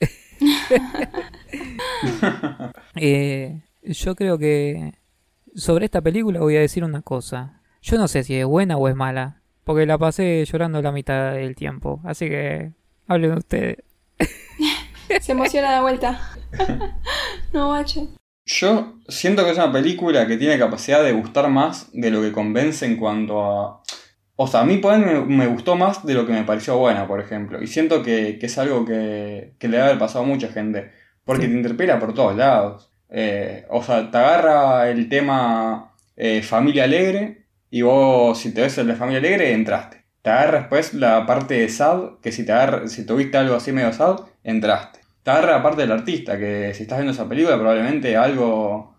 Eh, yo creo que sobre esta película voy a decir una cosa. Yo no sé si es buena o es mala, porque la pasé llorando la mitad del tiempo. Así que hablen ustedes. Se emociona de vuelta. no, bache. Yo siento que es una película que tiene capacidad de gustar más de lo que convence en cuanto a... O sea, a mí por ahí me, me gustó más de lo que me pareció buena, por ejemplo. Y siento que, que es algo que, que le debe haber pasado a mucha gente. Porque Sí. te interpela por todos lados. Eh, o sea, te agarra el tema eh, familia alegre y vos, si te ves el de familia alegre, entraste. Te agarra después la parte de sad, que si, te agarra, si tuviste algo así medio sad, entraste. Te agarra la parte del artista, que si estás viendo esa película probablemente algo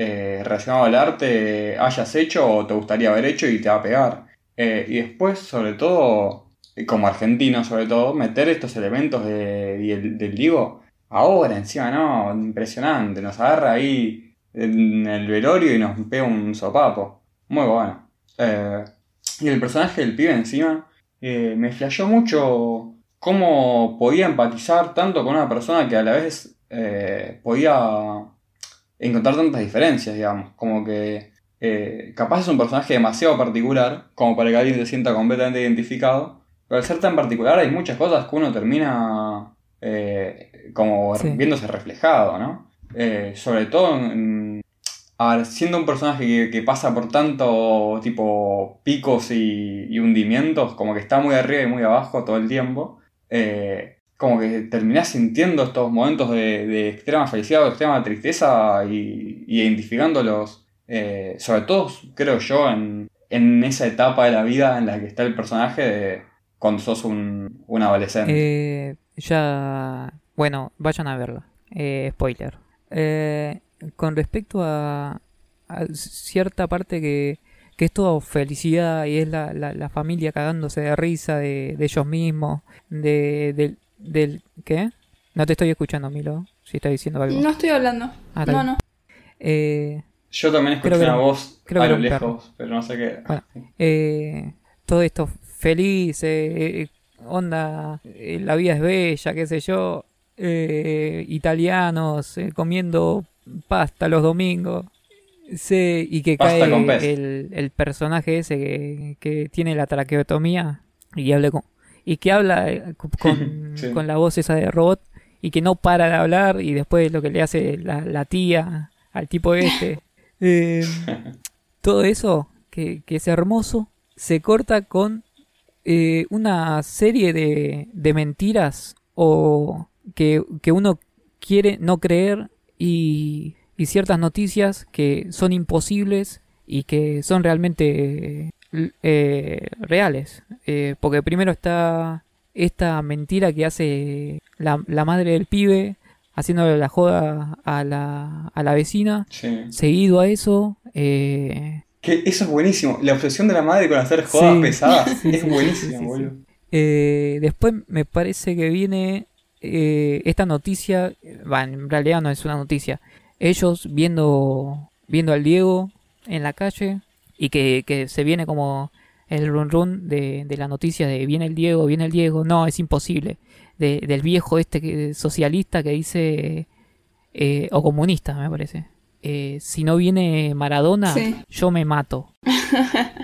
eh, relacionado al arte hayas hecho o te gustaría haber hecho y te va a pegar. Eh, y después, sobre todo, eh, como argentino sobre todo, meter estos elementos de, del, del ahora encima, ¿no? Impresionante, nos agarra ahí en el velorio y nos pega un sopapo. Muy bueno. Y el personaje del pibe encima, me flasheó mucho cómo podía empatizar tanto con una persona que a la vez eh, podía encontrar tantas diferencias, digamos. Como que eh, capaz es un personaje demasiado particular, como para que alguien se sienta completamente identificado. Pero al ser tan particular hay muchas cosas que uno termina eh, como Sí. viéndose reflejado, ¿no? Sobre todo en, a siendo un personaje que, que pasa por tanto tipo picos y, y hundimientos, como que está muy arriba y muy abajo todo el tiempo, eh, como que terminás sintiendo estos momentos de, extrema felicidad o extrema tristeza y, identificándolos, eh, sobre todo creo yo en, en esa etapa de la vida en la que está el personaje de cuando sos un, un adolescente. Eh, ya, bueno, vayan a verla. Spoiler. Con respecto a cierta parte que, que es todo felicidad y es la, la, la familia cagándose de risa de, de ellos mismos, de, del, del... ¿Qué? No te estoy escuchando, Milo, si estás diciendo algo. No estoy hablando. Ah, no, no. Eh, Yo también escuché creo una voz creo a que lo lejos, pero no sé qué. Bueno. eh, todo esto feliz, eh, eh, onda, eh, la vida es bella, qué sé yo, eh, italianos eh, comiendo pasta los domingos, sí, y que Pasta cae el, el personaje ese que, que tiene la traqueotomía y habla con, y que habla eh, con, con- Sí. con la voz esa de robot y que no para de hablar y después lo que le hace la, la tía al tipo este. Eh, todo eso, que, que es hermoso, se corta con eh, una serie de, de mentiras o que, que uno quiere no creer y, y ciertas noticias que son imposibles y que son realmente eh, reales. Eh, porque primero está esta mentira que hace la, la madre del pibe haciéndole la joda a la, a la vecina. Sí. Seguido a eso, eh, Que eso es buenísimo. La obsesión de la madre con hacer jodas Sí. pesadas Sí, es sí, boludo. Eh, después me parece que viene eh, esta noticia, va, en realidad no es una noticia, ellos viendo, viendo al Diego en la calle y que, que se viene como el run run de, de la noticia de viene el Diego, viene el Diego, no, es imposible, de- del viejo este que- socialista que dice, eh, o comunista me parece, eh, si no viene Maradona, Sí. yo me mato.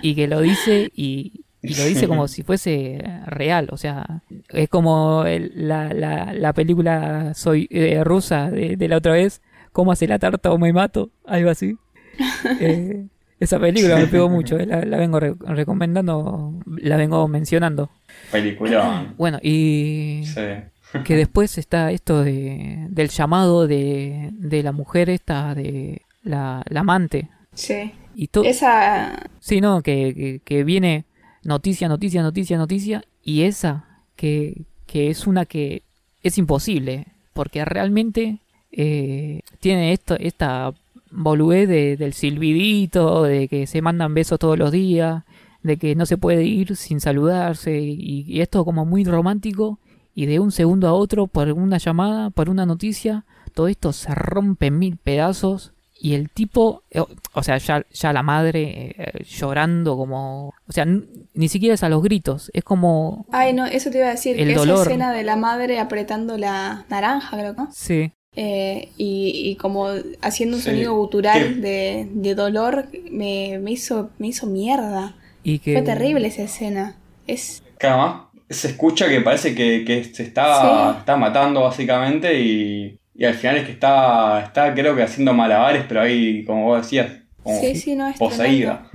y que lo dice y, y lo dice como si fuese real, o sea, es como el- la, la, la película soy eh, rusa de, de la otra vez, cómo hace la tarta o me mato, algo así. Eh, esa película me pegó mucho, eh, la, la vengo re- recomendando, la vengo mencionando. Película. Bueno, y Sí. que después está esto de, del llamado de, de la mujer esta, de la, la amante. Sí. Y todo... Esa. Sí, no, que, que, que viene noticia, noticia, noticia, noticia, y esa que, que es una que es imposible, porque realmente eh, tiene esto, esta boludez de, del silbidito, de que se mandan besos todos los días, de que no se puede ir sin saludarse, y, y esto como muy romántico, y de un segundo a otro, por una llamada, por una noticia, todo esto se rompe en mil pedazos. Y el tipo, eh, o sea, ya, ya la madre eh, llorando como... O sea, ni siquiera es a los gritos, es como... Ay, no, eso te iba a decir. El esa dolor. escena de la madre apretando la naranja, creo, ¿no? Sí, Eh, y, y como haciendo un Sí. sonido gutural de, de dolor, me, me, hizo, me hizo mierda. y que... Fue terrible esa escena. Es. Además se escucha que parece que, que se está, Sí. está matando básicamente y, y al final es que está, está creo que haciendo malabares, pero ahí, como vos decías, como Sí, sí, no, es poseída.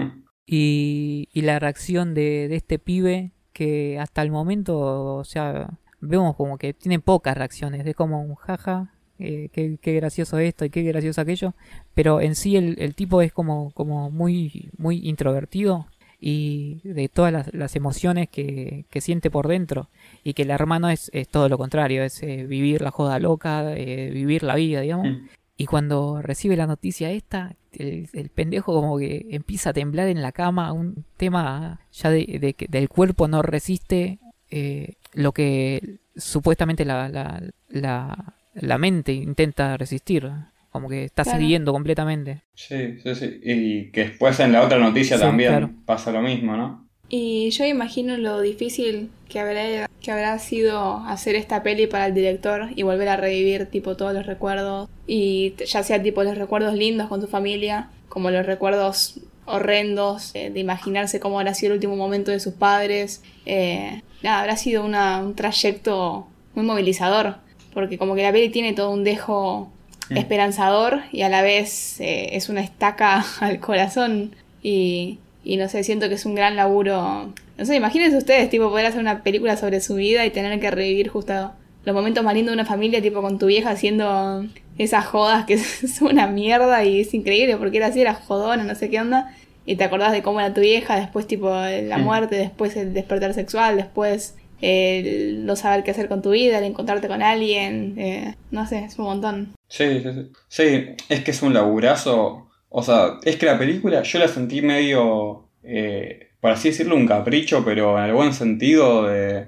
Y, y la reacción de, de este pibe que hasta el momento, o sea, vemos como que tiene pocas reacciones, es como un jaja, eh, qué, qué gracioso esto y qué gracioso aquello, pero en sí el, el tipo es como, como muy, muy introvertido y de todas las, las emociones que, que siente por dentro y que el hermano es, es todo lo contrario, es eh, vivir la joda loca, eh, vivir la vida, digamos. Mm. Y cuando recibe la noticia esta, el, el pendejo como que empieza a temblar en la cama, un tema ya de, de que del cuerpo no resiste eh, lo que supuestamente la, la, la, la mente intenta resistir, como que está Claro. cediendo completamente. Sí, sí, sí. Y que después en la otra noticia Sí, también claro. pasa lo mismo, ¿no? Y yo imagino lo difícil que habrá, que habrá sido hacer esta peli para el director y volver a revivir tipo todos los recuerdos. Y ya sea tipo los recuerdos lindos con tu familia, como los recuerdos horrendos, eh, de imaginarse cómo habrá sido el último momento de sus padres. Eh, nada, habrá sido una- un trayecto muy movilizador, porque como que la peli tiene todo un dejo Mm. esperanzador y a la vez eh, es una estaca al corazón y, y no sé, siento que es un gran laburo. No sé, imagínense ustedes, tipo, poder hacer una película sobre su vida y tener que revivir justo los momentos más lindos de una familia, tipo con tu vieja haciendo esas jodas que son una mierda y es increíble porque era así, era jodona, no sé qué onda. Y te acordás de cómo era tu vieja, después tipo la muerte, después el despertar sexual, después el no saber qué hacer con tu vida, el encontrarte con alguien, eh, no sé, es un montón. Sí, sí, sí. Sí, es que es un laburazo. O sea, es que la película yo la sentí medio, eh, por así decirlo, un capricho, pero en el buen sentido de...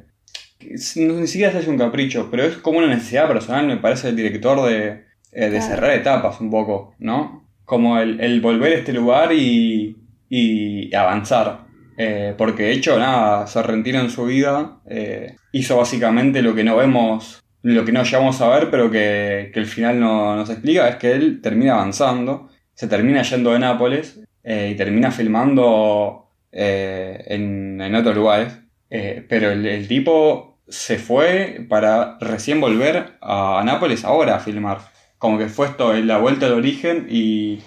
No, ni siquiera es un capricho, pero es como una necesidad personal, me parece, el director de, eh, de Claro. cerrar etapas un poco, ¿no? Como el, el volver a este lugar y, y avanzar. Eh, porque de hecho, nada, Sorrentino en su vida eh, hizo básicamente lo que no vemos, lo que no llegamos a ver, pero que, que el final no nos explica, es que él termina avanzando, se termina yendo de Nápoles eh, y termina filmando en, en otros lugares. Pero el, tipo se fue para recién volver a, Nápoles ahora a filmar. Como que fue esto la vuelta al origen y,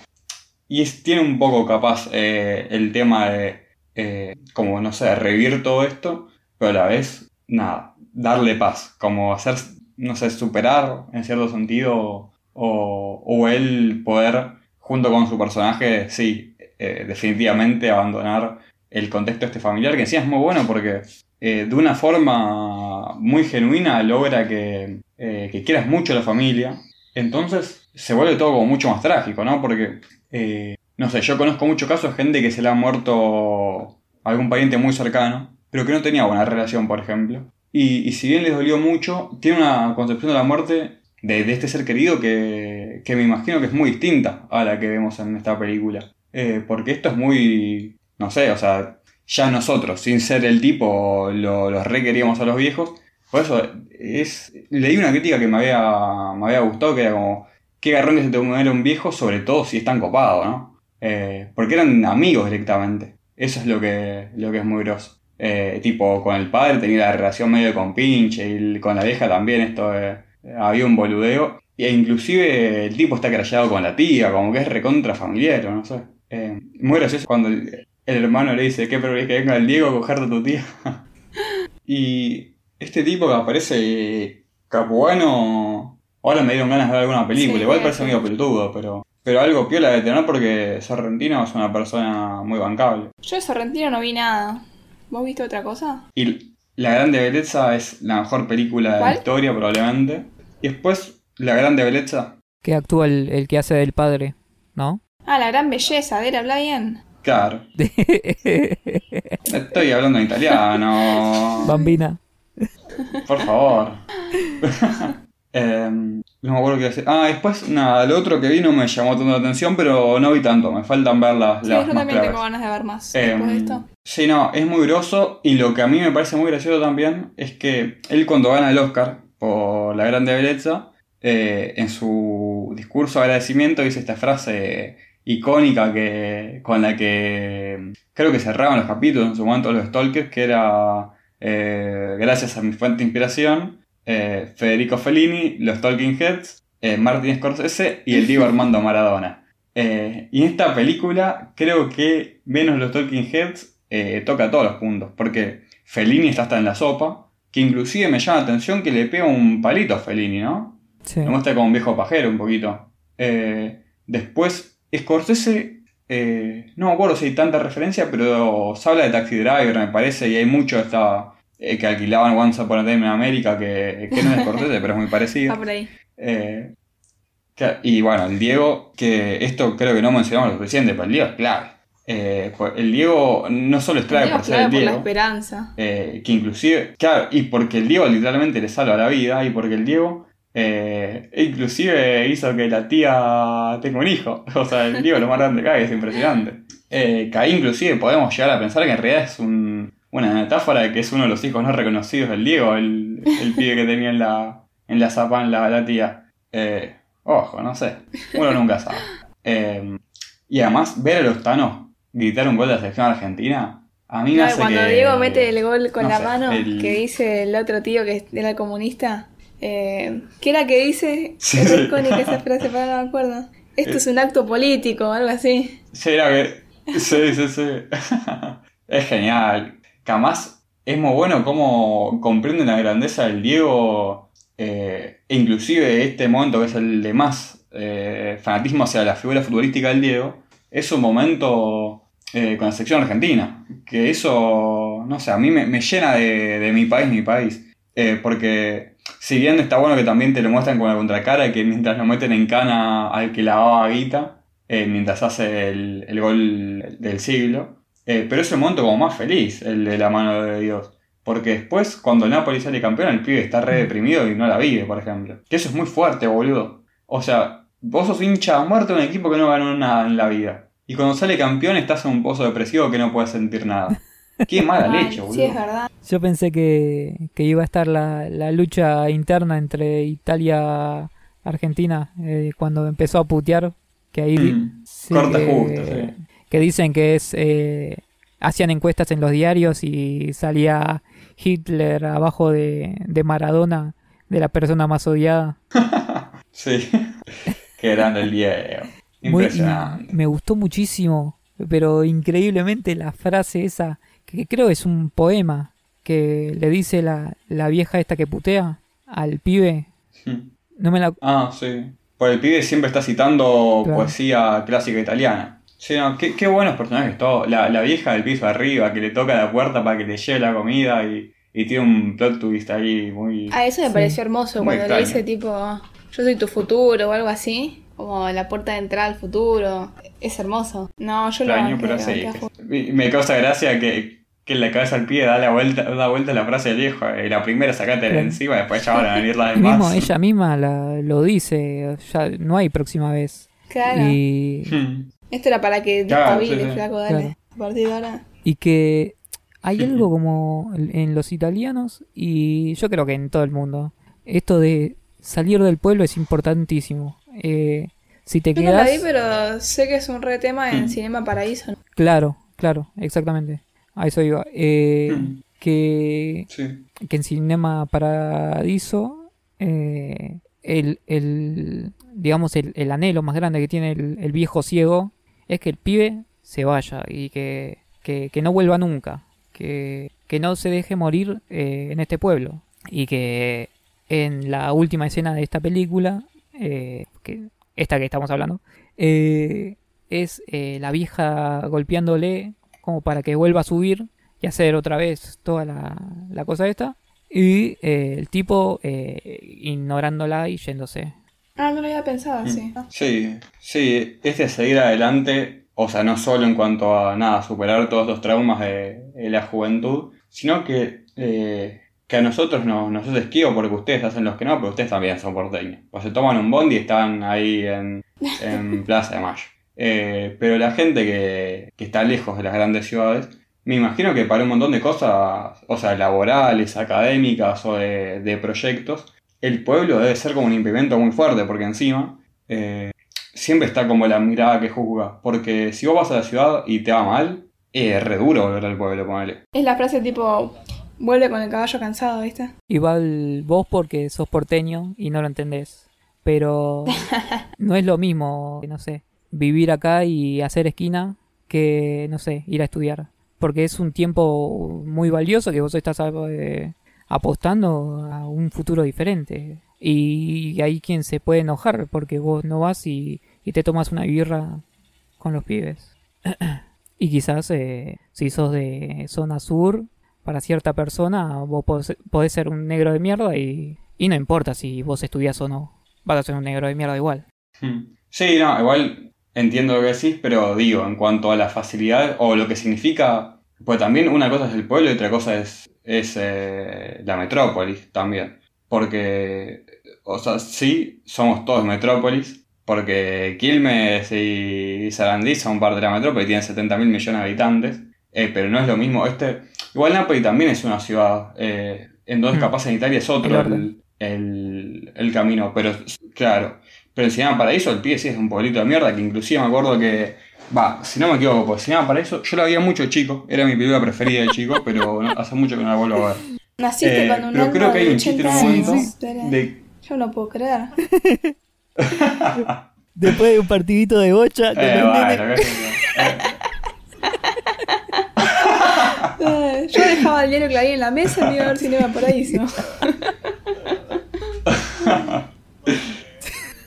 y tiene un poco capaz el tema de, eh, como no sé, revivir todo esto, pero a la vez, nada, darle paz, como hacer, no sé, superar en cierto sentido o, él poder, junto con su personaje, sí, eh, definitivamente abandonar el contexto este familiar, que encima es muy bueno porque eh, de una forma muy genuina logra que, que quieras mucho a la familia. Entonces se vuelve todo como mucho más trágico, ¿no? Porque, no sé, yo conozco muchos casos de gente que se le ha muerto algún pariente muy cercano, pero que no tenía buena relación, por ejemplo. Y, si bien les dolió mucho, tiene una concepción de la muerte de, este ser querido que, que, me imagino que es muy distinta a la que vemos en esta película. Eh, porque esto es muy, no sé, o sea, ya nosotros, sin ser el tipo, lo, los requeríamos a los viejos. Por eso, es, leí una crítica que me había, me había gustado, que era como, qué garrón que se te muere un viejo, sobre todo si es tan copado, ¿no? Eh, porque eran amigos directamente. Eso es lo que, lo que es muy grosso. Eh, tipo, con el padre tenía la relación medio con pinche, y con la vieja también esto había un boludeo. E inclusive el tipo está crayado con la tía, como que es recontra familiar, no sé. Eh, muy gracioso cuando el, el, hermano le dice, ¿qué preferís que venga el Diego a cogerte a tu tía? y este tipo que aparece capuano, ahora me dieron ganas de ver alguna película, Sí, igual parece medio pelotudo, pero, pero algo piola de tener porque Sorrentino es una persona muy bancable. Yo de Sorrentino no vi nada. ¿Vos viste otra cosa? Y La Grande Belleza es la mejor película de ¿Cuál? la historia probablemente. Y después, La Grande Belleza, Que actúa el, el que hace del padre, ¿no? Ah, la gran belleza, a ver, habla bien. claro. Estoy hablando en italiano. Bambina. Por favor. Em, no me acuerdo qué hacer. Ah, después, nada, lo otro que vi no me llamó tanto la atención, pero no vi tanto. Me faltan ver las, Sí, las yo más también tengo ganas de ver más Em, después de esto. sí, no, es muy groso. Y lo que a mí me parece muy gracioso también es que él, cuando gana el Oscar por La Grande Belleza, eh, en su discurso de agradecimiento dice esta frase icónica que, con la que creo que cerraban los capítulos en su momento los Stalkers, que era eh, gracias a mi fuente de inspiración, eh, Federico Fellini, los Talking Heads, eh, Martin Scorsese y el Diego Armando Maradona. Eh, y en esta película creo que menos los Talking Heads toca todos los puntos, porque Fellini está hasta en la sopa, que inclusive me llama la atención que le pega un palito a Fellini, ¿no? Sí. Me muestra como un viejo pajero un poquito. Después, Scorsese, eh, no me acuerdo si hay tanta referencia, pero se habla de Taxi Driver, me parece, y hay mucho esta, eh, que alquilaban Once Upon a Time in America, que, que no es Scorsese, pero es muy parecido. Por ahí. Eh, y bueno, el Diego, que esto creo que no mencionamos lo suficiente, pero el Diego es clave. Eh, pues el Diego no solo es clave por ser el por la Diego, esperanza. eh, que inclusive, claro, y porque el Diego literalmente le salva la vida, y porque el Diego eh, inclusive hizo que la tía tenga un hijo. O sea, el Diego lo más grande que hay, es impresionante. Que ahí inclusive podemos llegar a pensar que en realidad es un- una metáfora de que es uno de los hijos no reconocidos del Diego, el, el pibe que tenía en la, en la la tía. Eh, ojo, no sé, uno nunca sabe. Eh, y además, ver a los Thanos gritar un gol de la selección argentina, a mí me hace cuando que- Diego mete el gol con no la sé, mano, el- que dice el otro tío que era comunista, eh, ¿qué era que dice? Sí, es sí. icónica esa frase, pero no me acuerdo. Esto es un acto político o algo así. Sí, era que. Sí, sí, sí. es genial. Que además es muy bueno cómo comprende la grandeza del Diego. eh, e inclusive este momento que es el de más eh, fanatismo hacia la figura futbolística del Diego. Es un momento eh, con la sección argentina. Que eso, no sé, a mí me, me llena de, de mi país, mi país. Eh, porque si bien está bueno que también te lo muestran con la contracara, que mientras lo meten en cana al que lavaba guita, mientras hace el, el gol del siglo. Eh, pero es el momento como más feliz, el de la mano de Dios. Porque después, cuando el Napoli sale campeón, el pibe está re deprimido y no la vive, por ejemplo. Que eso es muy fuerte, boludo. O sea, vos sos hincha a muerte de un equipo que no ganó nada en la vida. Y cuando sale campeón estás en un pozo depresivo que no puedes sentir nada. Qué mala leche, boludo. sí, es verdad. Yo pensé que, que iba a estar la, la lucha interna entre Italia Argentina eh, cuando empezó a putear. Que ahí Mm, sí, corta que, justo, sí. Que dicen que es eh, hacían encuestas en los diarios y salía Hitler abajo de, de Maradona, de la persona más odiada. Sí. Qué grande el. Muy- Impresionante. y me gustó muchísimo, pero increíblemente la frase esa, que creo es un poema, que le dice la, la vieja esta que putea al pibe. No me la... Ah, sí. Por el pibe siempre está citando Claro. poesía clásica italiana. Sí, no, qué, qué buenos personajes todos. La, la vieja del piso arriba que le toca la puerta para que le lleve la comida y, y tiene un plot twist ahí muy... A eso me Sí. pareció hermoso Muy cuando le dice tipo, yo soy tu futuro o algo así. Como la puerta de entrada al futuro. Es hermoso. No, yo lo extraño, pero sí. Me causa gracia que, que en la cabeza al pie da la vuelta, da vuelta la frase del viejo. Y la primera sacate de encima, después ya van a venir las Y mismo demás. ella misma la- lo dice, ya no hay próxima vez. Claro. Y, Hmm. Esto era para que Claro, despabile, sí, sí. flaco, dale. Claro. A partir de ahora. y que hay algo como en los italianos y yo creo que en todo el mundo. Esto de salir del pueblo es importantísimo. Eh, si te Yo no la quedas... vi, pero sé que es un re tema en Mm. Cinema Paraíso. Claro, claro, exactamente. A eso iba. Eh, Mm. que, Sí. que en Cinema Paradiso eh, el, el, digamos, el, el anhelo más grande que tiene el, el viejo ciego es que el pibe se vaya y que, que, que no vuelva nunca, que, que no se deje morir eh, en este pueblo y que en la última escena de esta película, eh, que, esta que estamos hablando, eh, es la vieja golpeándole como para que vuelva a subir y hacer otra vez toda la, la cosa esta. Y el tipo ignorándola y yéndose. Ah, no lo había pensado, Mm. sí. Sí, sí, es de seguir adelante, o sea, no solo en cuanto a nada, superar todos los traumas de, de la juventud, sino que, eh, que a nosotros no, nos es esquivo porque ustedes hacen los que no, pero ustedes también son porteños. O se toman un bondi y están ahí en, en Plaza de Mayo. Eh, pero la gente que, que está lejos de las grandes ciudades, me imagino que para un montón de cosas, o sea, laborales, académicas o de, de proyectos, el pueblo debe ser como un impedimento muy fuerte, porque encima eh, siempre está como la mirada que juzga. Porque si vos vas a la ciudad y te va mal, es re duro volver al pueblo, ponele. Es la frase tipo, vuelve con el caballo cansado, ¿viste? Igual vos porque sos porteño y no lo entendés. Pero no es lo mismo, no sé, vivir acá y hacer esquina que, no sé, ir a estudiar. Porque es un tiempo muy valioso que vos estás eh, apostando a un futuro diferente. Y hay quien se puede enojar porque vos no vas y, y te tomas una birra con los pibes. y quizás eh, si sos de zona sur, para cierta persona vos podés, podés ser un negro de mierda y, y no importa si vos estudias o no. Vas a ser un negro de mierda igual. Hmm. Sí, no, igual entiendo lo que decís, pero digo, en cuanto a la facilidad o lo que significa, pues también una cosa es el pueblo y otra cosa es, es eh, la metrópolis también. Porque, o sea, sí, somos todos metrópolis, porque Quilmes y Sarandí son parte de la metrópoli, tienen 70 mil millones de habitantes, eh, pero no es lo mismo. Este, igual Nápoles también es una ciudad, eh, entonces Mm. capaz en Italia es otro El el, el- camino, pero claro. Pero en Cinema Paraíso el pie sí es un pueblito de mierda que inclusive me acuerdo que, va, si no me equivoco, porque Cinema Paraíso yo la veía mucho chico, era mi película preferida de chico, pero no- hace mucho que no la vuelvo a ver. Naciste Eh, con un pero creo que hay un chiste en 80 un momento de... Yo no puedo creer. Después de un partidito de bocha Eh, bueno. Eh, Yo dejaba el diario Clarín en la mesa y me iba a ver Cinema Paraíso.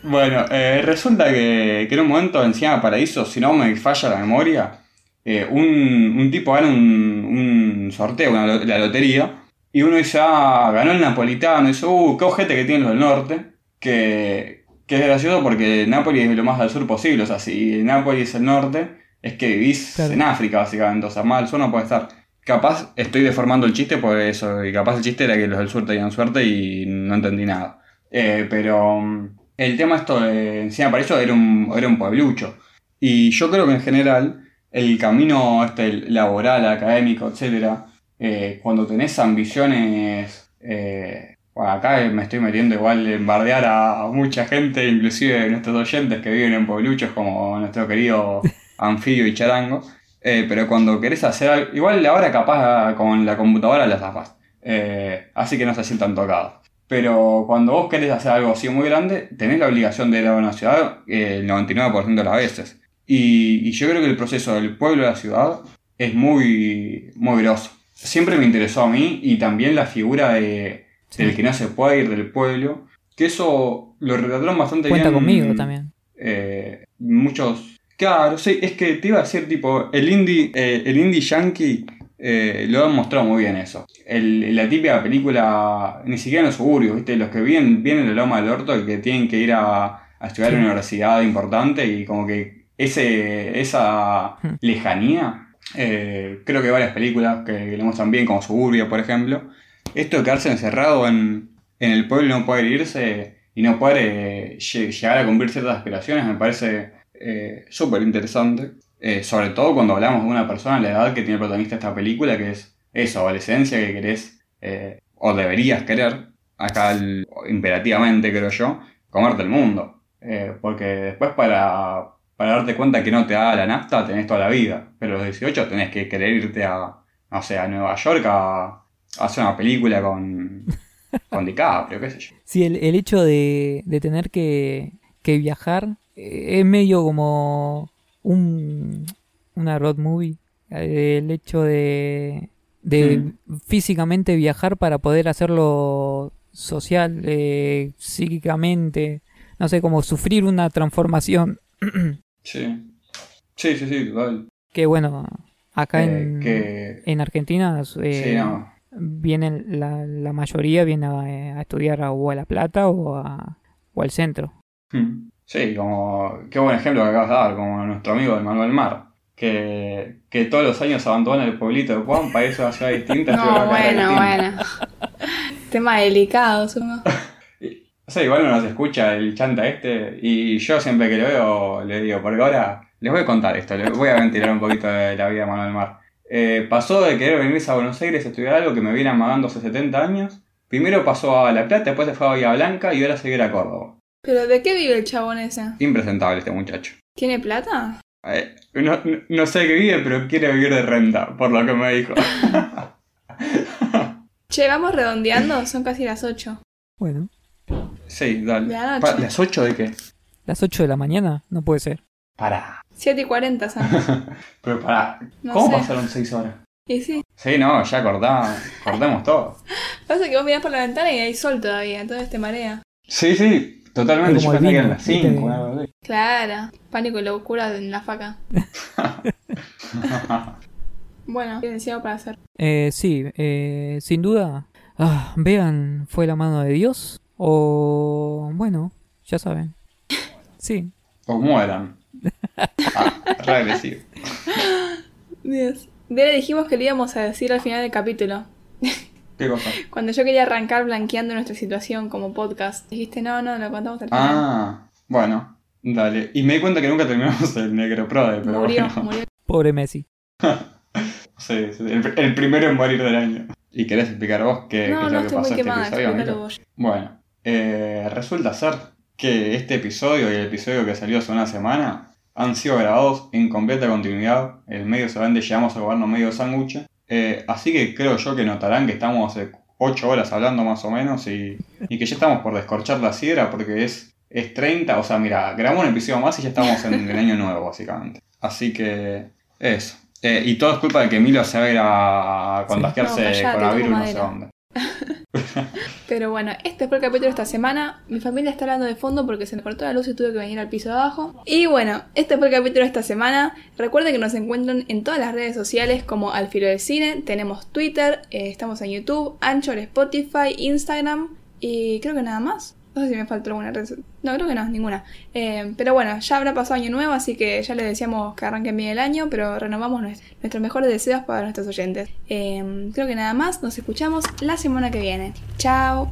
Bueno, eh, resulta que, que en un momento en Cinema Paraíso, si no me falla la memoria, eh, un, un tipo gana un, un sorteo, una la lotería, y uno dice, ah, ganó el napolitano, y dice, uh, qué ojete que tienen los del norte, que, que es gracioso porque Nápoles es lo más al sur posible, o sea, si Nápoles es el norte, es que vivís Claro. en África, básicamente, o sea, más al sur no puede estar. Capaz estoy deformando el chiste por eso, y capaz el chiste era que los del sur tenían suerte y no entendí nada. Eh, pero mm, el tema esto de Encina Paraíso era un, era un pueblucho. Y yo creo que en general el camino este laboral, académico, etcétera, eh, cuando tenés ambiciones, eh, bueno, acá me estoy metiendo igual en bardear a, a mucha gente, inclusive nuestros oyentes que viven en puebluchos como nuestro querido Anfibio y Charango. Eh, pero cuando querés hacer algo, igual ahora capaz con la computadora la zafás. Eh, así que no se sientan tocados. Pero cuando vos querés hacer algo así muy grande, tenés la obligación de ir a una ciudad eh, el 99% de las veces. Y, y yo creo que el proceso del pueblo a la ciudad es muy, muy grosso. Siempre me interesó a mí y también la figura de, Sí. del que no se puede ir del pueblo. Que eso lo retrataron bastante Cuenta bien. conmigo también. eh, muchos Claro, sí, es que te iba a decir, tipo, el indie, eh, el indie yankee eh, lo han mostrado muy bien eso. El- la típica película, ni siquiera en los suburbios, ¿viste? Los que vienen, vienen de la loma del orto y que tienen que ir a, a estudiar a una universidad importante y como que ese, esa Hmm. lejanía, eh, creo que varias películas que, lo muestran bien, como Suburbia, por ejemplo. Esto de quedarse encerrado en, en el pueblo y no poder irse y no poder eh, lle- llegar a cumplir ciertas aspiraciones me parece súper interesante. Eh, sobre todo cuando hablamos de una persona la edad que tiene el protagonista de esta película, que es eso, adolescencia, que querés eh, o deberías querer, acá el- imperativamente creo yo, comerte el mundo. Eh, porque después para, para darte cuenta que no te da la nafta tenés toda la vida, pero a los 18 tenés que querer irte a, no sé, a Nueva York a, a hacer una película con, con DiCaprio, qué sé yo. Sí, el, el hecho de, de tener que, que viajar es medio como un, una road movie. Eh, El hecho de, de físicamente viajar para poder hacerlo social, eh, psíquicamente, no sé, como sufrir una transformación Sí, sí, sí, sí, total. que bueno, acá Eh, en, que... en Argentina eh, Sí, no. vienen la, la mayoría viene a, a estudiar a- o a La Plata o, a, o al centro. Hmm. Sí, como qué buen ejemplo que acabas de dar, como nuestro amigo de Manuel Mar, que, que todos los años abandona el pueblito de Juan para irse a una ciudad distinta. No, bueno, bueno. Tema delicado, supongo. O sea, igual no nos escucha el chanta este, y yo siempre que lo veo le digo, porque ahora les voy a contar esto, les voy a ventilar un poquito de la vida de Manuel Mar. Eh, pasó de querer venirse a Buenos Aires a estudiar algo que me viene amagando hace 70 años, primero pasó a La Plata, después se fue a Bahía Blanca y ahora se a Córdoba. ¿Pero de qué vive el chabón ese? Impresentable este muchacho. ¿Tiene plata? Eh, no, no- no sé qué vive, pero quiere vivir de renta, por lo que me dijo. Che, vamos redondeando, son casi las 8. Bueno, sí, dale. La Pa-. ¿Las 8 de qué? las 8 de la mañana no puede ser. Pará. 7 y 40 son. Pero pará, No ¿cómo sé. pasaron 6 horas? Y sí. Sí, no, ya cortá, cortemos todo. Pasa que vos mirás por la ventana y hay sol todavía, entonces te marea. Sí, sí, totalmente. Yo pensé que eran las 5. ¿viste? algo así. Claro. Pánico y locura en la faca. Bueno, ¿qué algo para hacer? Eh, sí, eh, sin duda. Ah, vean, fue la mano de Dios. O bueno, ya saben. Sí. o mueran. Ah, re agresivo. Dios. De le dijimos que le íbamos a decir al final del capítulo. ¿Qué cosa? Cuando yo quería arrancar blanqueando nuestra situación como podcast. Dijiste, no, no, lo contamos al final. Ah, bueno, dale. Y me di cuenta que nunca terminamos el Negro Prode, pero murió, bueno. murió. Pobre Messi. Sí, sí, el, el primero en morir del año. ¿Y querés explicar vos qué, qué No, es no, lo que pasó este quemada. episodio? Vos. Bueno, eh, resulta ser que este episodio y el episodio que salió hace una semana han sido grabados en completa continuidad. El medio solamente llegamos a goberno medio sándwich. Eh, así que creo yo que notarán que estamos hace 8 horas hablando más o menos y, y que ya estamos por descorchar la sidra porque es, es 30. O sea, mira, grabamos un episodio más y ya estamos en el año nuevo, básicamente. Así que eso. Eh, y todo es culpa de que Milo se va a ir a contagiarse No, de callate, coronavirus no sé dónde. Pero bueno, este fue el capítulo de esta semana. Mi familia está hablando de fondo porque se me cortó la luz y tuve que venir al piso de abajo. Y bueno, este fue el capítulo de esta semana. Recuerden que nos encuentran en todas las redes sociales como Al Filo del Cine. Tenemos Twitter, eh, estamos en YouTube, Anchor, Spotify, Instagram y creo que nada más. No sé si me faltó alguna No, creo que no, ninguna. Eh, pero bueno, ya habrá pasado año nuevo, así que ya les decíamos que arranquen bien el año, pero renovamos nues- nuestros mejores deseos para nuestros oyentes. Eh, creo que nada más, nos escuchamos la semana que viene. Chao.